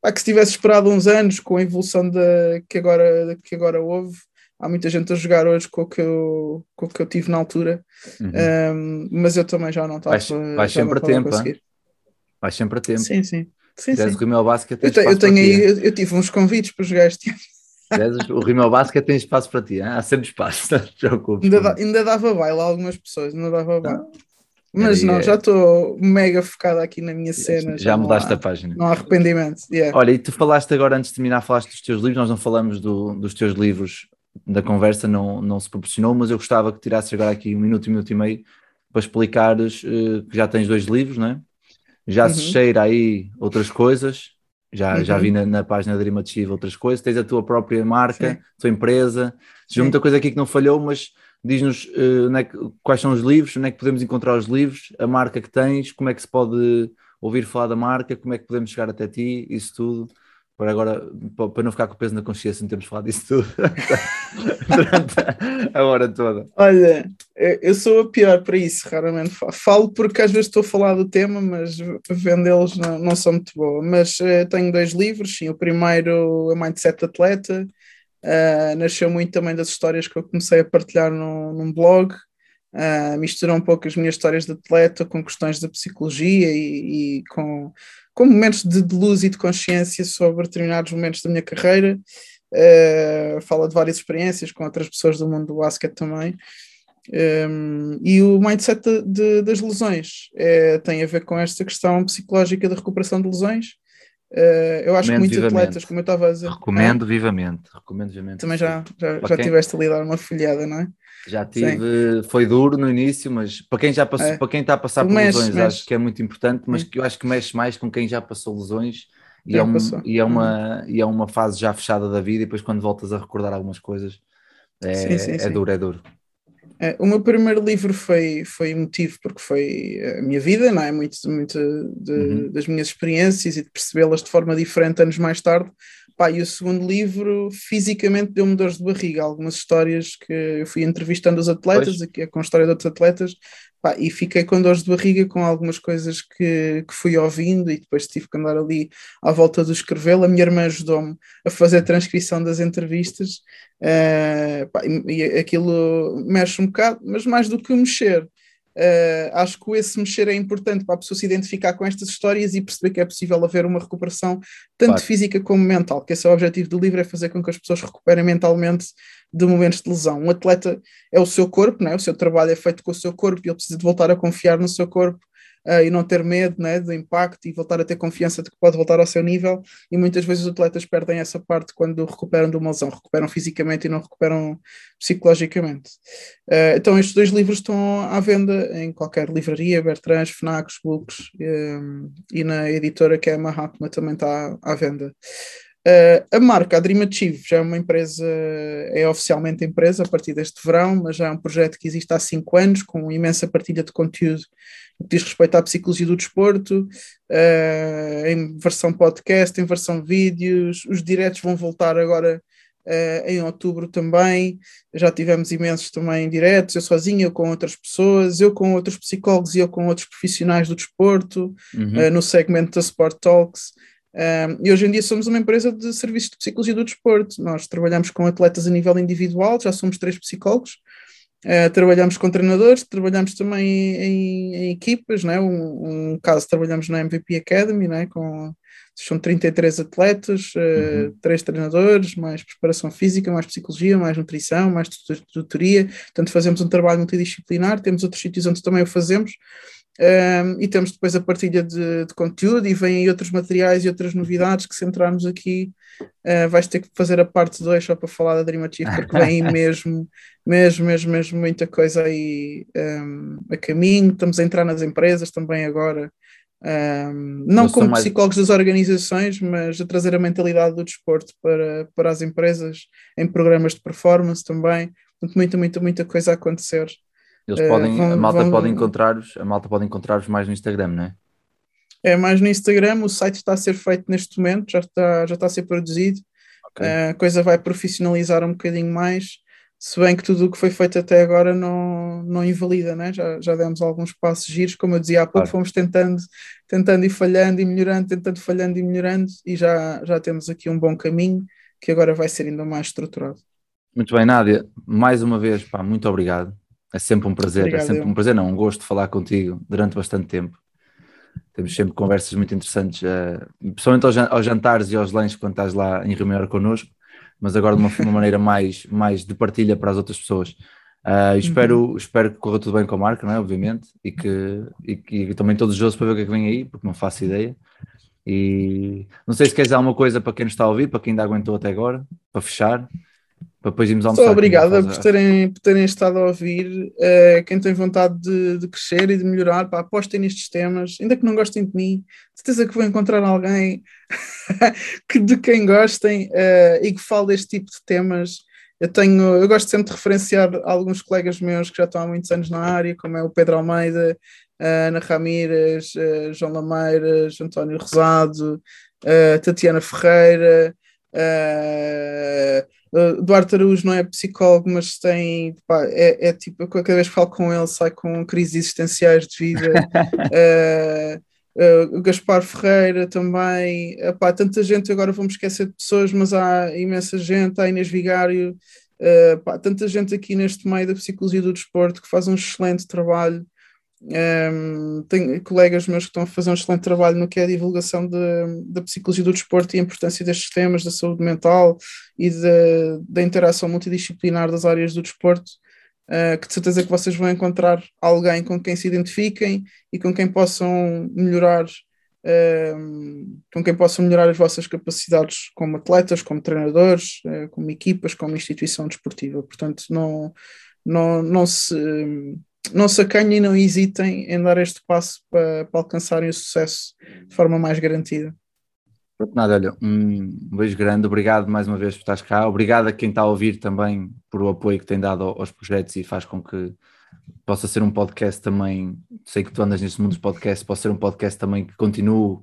pá, que se tivesse esperado uns anos com a evolução da, que, agora, que agora houve, há muita gente a jogar hoje com o que eu, com o que eu tive na altura, Uhum. um, mas eu também já não estava Vais- vais já não sempre a tempo. Vais sempre a tempo. Sim, sim. Sim, sim. o Rimel Basket, Eu, tens te- eu espaço tenho para ti, aí, eu, eu tive uns convites para jogar este ano. O Rimel Basket tem espaço para ti, hein? há sempre espaço, não te preocupes. Ainda, ainda dava baile a algumas pessoas, ainda dava baile. Mas Era- não, é- já estou mega focado aqui na minha cena. Já não mudaste há, a página. Não há arrependimento. Yeah. Olha, e tu falaste agora, antes de terminar, falaste dos teus livros, nós não falamos do- dos teus livros da conversa, não, não se proporcionou, mas eu gostava que tirasses agora aqui um minuto, um minuto e meio para explicares eh, que já tens dois livros, não é? Já se Uhum. cheira aí outras coisas, já, já Uhum. vi na, na página da Dream Achieve outras coisas, tens a tua própria marca, Sim. tua empresa, Sim. muita coisa aqui que não falhou, mas diz-nos onde é que- quais são os livros, onde é que podemos encontrar os livros, a marca que tens, como é que se pode ouvir falar da marca, como é que podemos chegar até ti, isso tudo, para agora, pa- para não ficar com peso na consciência, não temos falado disso tudo durante a hora toda. Olha, eu sou a pior para isso, raramente falo. Porque às vezes estou a falar do tema, mas vendê-los não, não sou muito boa. Mas eh, tenho dois livros, sim. O primeiro, a Mindset Atleta, ah, nasceu muito também das histórias que eu comecei a partilhar no, num blog. Uh, misturou um pouco as minhas histórias de atleta com questões da psicologia e, e com, com momentos de, de luz e de consciência sobre determinados momentos da minha carreira. Uh, fala de várias experiências com outras pessoas do mundo do basquete também. Um, e o mindset de, de, das lesões é, tem a ver com esta questão psicológica da recuperação de lesões. Uh, eu acho Recomendo que muitos vivamente. atletas, como eu estava a dizer, Recomendo vivamente, recomendo vivamente. Ah, também já, já, Para já quem- tiveste ali a dar uma folhada, não é? Já tive, foi duro no início, mas para quem já passou, É. para quem está a passar Tu por mexes, lesões, mexes. acho que é muito importante, mas Sim. que eu acho que mexe mais com quem já passou lesões e Já é, um- e, é uma, e é uma fase já fechada da vida, e depois quando voltas a recordar algumas coisas, é, Sim, sim, é sim. duro, é duro. É, o meu primeiro livro foi, foi emotivo porque foi a minha vida, não é? Muito, muito de- Uhum. das minhas experiências e de percebê-las de forma diferente anos mais tarde. Pá, e o segundo livro, fisicamente, deu-me dores de barriga. Algumas histórias que eu fui entrevistando os atletas, Pois. aqui é com a história de outros atletas, pá, e fiquei com dores de barriga com algumas coisas que, que fui ouvindo e depois tive que andar ali à volta do escrevê-lo. A minha irmã ajudou-me a fazer a transcrição das entrevistas, eh, pá, e, e aquilo mexe um bocado, mas mais do que mexer. eh, acho que esse mexer é importante para a pessoa se identificar com estas histórias e perceber que é possível haver uma recuperação tanto Claro. física como mental, que esse é o objetivo do livro, é fazer com que as pessoas recuperem mentalmente de momentos de lesão. Um atleta é o seu corpo, né? o seu trabalho é feito com o seu corpo e ele precisa de voltar a confiar no seu corpo ah, e não ter medo né, do impacto e voltar a ter confiança de que pode voltar ao seu nível. E muitas vezes os atletas perdem essa parte quando recuperam de uma lesão, recuperam fisicamente e não recuperam psicologicamente. Ah, então, estes dois livros estão à venda em qualquer livraria, Bertrands, Fnacs, Books um, e na editora que é a Mahatma também está à venda. Uh, a marca, a Dream Achieve, já é uma empresa, é oficialmente empresa a partir deste verão, mas já é um projeto que existe há cinco anos, com imensa partilha de conteúdo que diz respeito à psicologia do desporto, uh, em versão podcast, em versão vídeos, os diretos vão voltar agora uh, em outubro também, já tivemos imensos também diretos, eu sozinho, eu com outras pessoas, eu com outros psicólogos e eu com outros profissionais do desporto, Uhum. uh, no segmento da Sport Talks. Um, e hoje em dia somos uma empresa de serviços de psicologia do desporto. Nós trabalhamos com atletas a nível individual, já somos três psicólogos. Uh, trabalhamos com treinadores, trabalhamos também em, em equipas, né? um, um caso trabalhamos na MVP Academy, né? com, são 33 atletas, uh, Uhum. três treinadores, mais preparação física, mais psicologia, mais nutrição, mais tutor- tutoria, portanto fazemos um trabalho multidisciplinar, temos outros sítios onde também o fazemos, um, e temos depois a partilha de, de conteúdo e vêm aí outros materiais e outras novidades que se entrarmos aqui uh, vais ter que fazer a parte 2 só para falar da Dream Achieve porque vem aí mesmo, mesmo, mesmo, mesmo muita coisa aí um, a caminho, estamos a entrar nas empresas também agora um, não como mais- psicólogos das organizações, mas a trazer a mentalidade do desporto para, para as empresas, em programas de performance também, Portanto, muita, muita, muita coisa a acontecer. Eles Eh, podem, a vão- malta vão- pode encontrar-vos, a malta pode encontrar-vos mais no Instagram, não é? É mais no Instagram, o site está a ser feito neste momento, já está, já está a ser produzido, Ok. Eh, a coisa vai profissionalizar um bocadinho mais, se bem que tudo o que foi feito até agora não, não invalida, né? já, já demos alguns passos giros, como eu dizia há pouco, Claro. fomos tentando, tentando e falhando e melhorando, tentando, falhando e melhorando, e já, já temos aqui um bom caminho que agora vai ser ainda mais estruturado. Muito bem, Nádia, mais uma vez, pá, muito obrigado. É sempre um prazer, Obrigado, é sempre eu. um prazer, não, um gosto de falar contigo durante bastante tempo. Temos sempre conversas muito interessantes, eh, principalmente aos, aos jantares e aos lanches quando estás lá em reunião connosco, mas agora de uma, uma maneira mais, mais de partilha para as outras pessoas. E espero, espero que corra tudo bem com a marca, não é? Obviamente, e que, e que também estou desejoso para ver o que é que vem aí, porque não faço ideia. E não sei se queres alguma coisa para quem nos está a ouvir, para quem ainda aguentou até agora, para fechar, para depois irmos almoçar. Só obrigada por terem, por terem estado a ouvir. Eh, quem tem vontade de, de crescer e de melhorar, pá, apostem nestes temas, ainda que não gostem de mim, certeza que vão encontrar alguém que, de quem gostem eh, e que fale deste tipo de temas. Eu tenho, eu gosto sempre de referenciar alguns colegas meus que já estão há muitos anos na área, como é o Pedro Almeida, Ana Ramírez, João Lameiras, António Rosado, Tatiana Ferreira, Uh, Duarte Araújo não é psicólogo, mas tem, pá, é, é tipo, eu cada vez que falo com ele, sai com crises existenciais de vida. Uh, uh, o Gaspar Ferreira também, uh, pá, tanta gente, agora vamos esquecer de pessoas, mas há imensa gente, há Inês Vigário, pá, tanta gente aqui neste meio da psicologia do desporto que faz um excelente trabalho. Um, tenho colegas meus que estão a fazer um excelente trabalho no que é a divulgação de- da psicologia do desporto e a importância destes temas, da saúde mental e da- da interação multidisciplinar das áreas do desporto, uh, que de certeza que vocês vão encontrar alguém com quem se identifiquem e com quem possam melhorar um, com quem possam melhorar as vossas capacidades como atletas, como treinadores, uh, como equipas, como instituição desportiva. Portanto, não, não, não se não se acanhem e não hesitem em dar este passo para, para alcançarem o sucesso de forma mais garantida. Nada, olha, um beijo grande, obrigado mais uma vez por estás cá, obrigado a quem está a ouvir também por o apoio que tem dado ao- aos projetos e faz com que possa ser um podcast também, sei que tu andas neste mundo dos podcasts, possa ser um podcast também que continue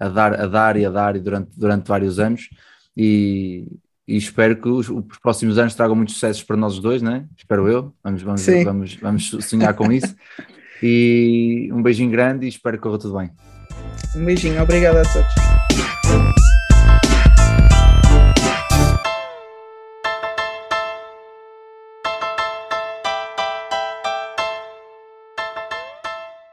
a dar, a dar e a dar e durante, durante vários anos. E, e espero que os, os próximos anos tragam muitos sucessos para nós dois, né? Espero eu. Vamos, vamos, Sim. vamos, vamos sonhar com isso. E um beijinho grande e espero que corra tudo bem. Um beijinho, obrigado a todos.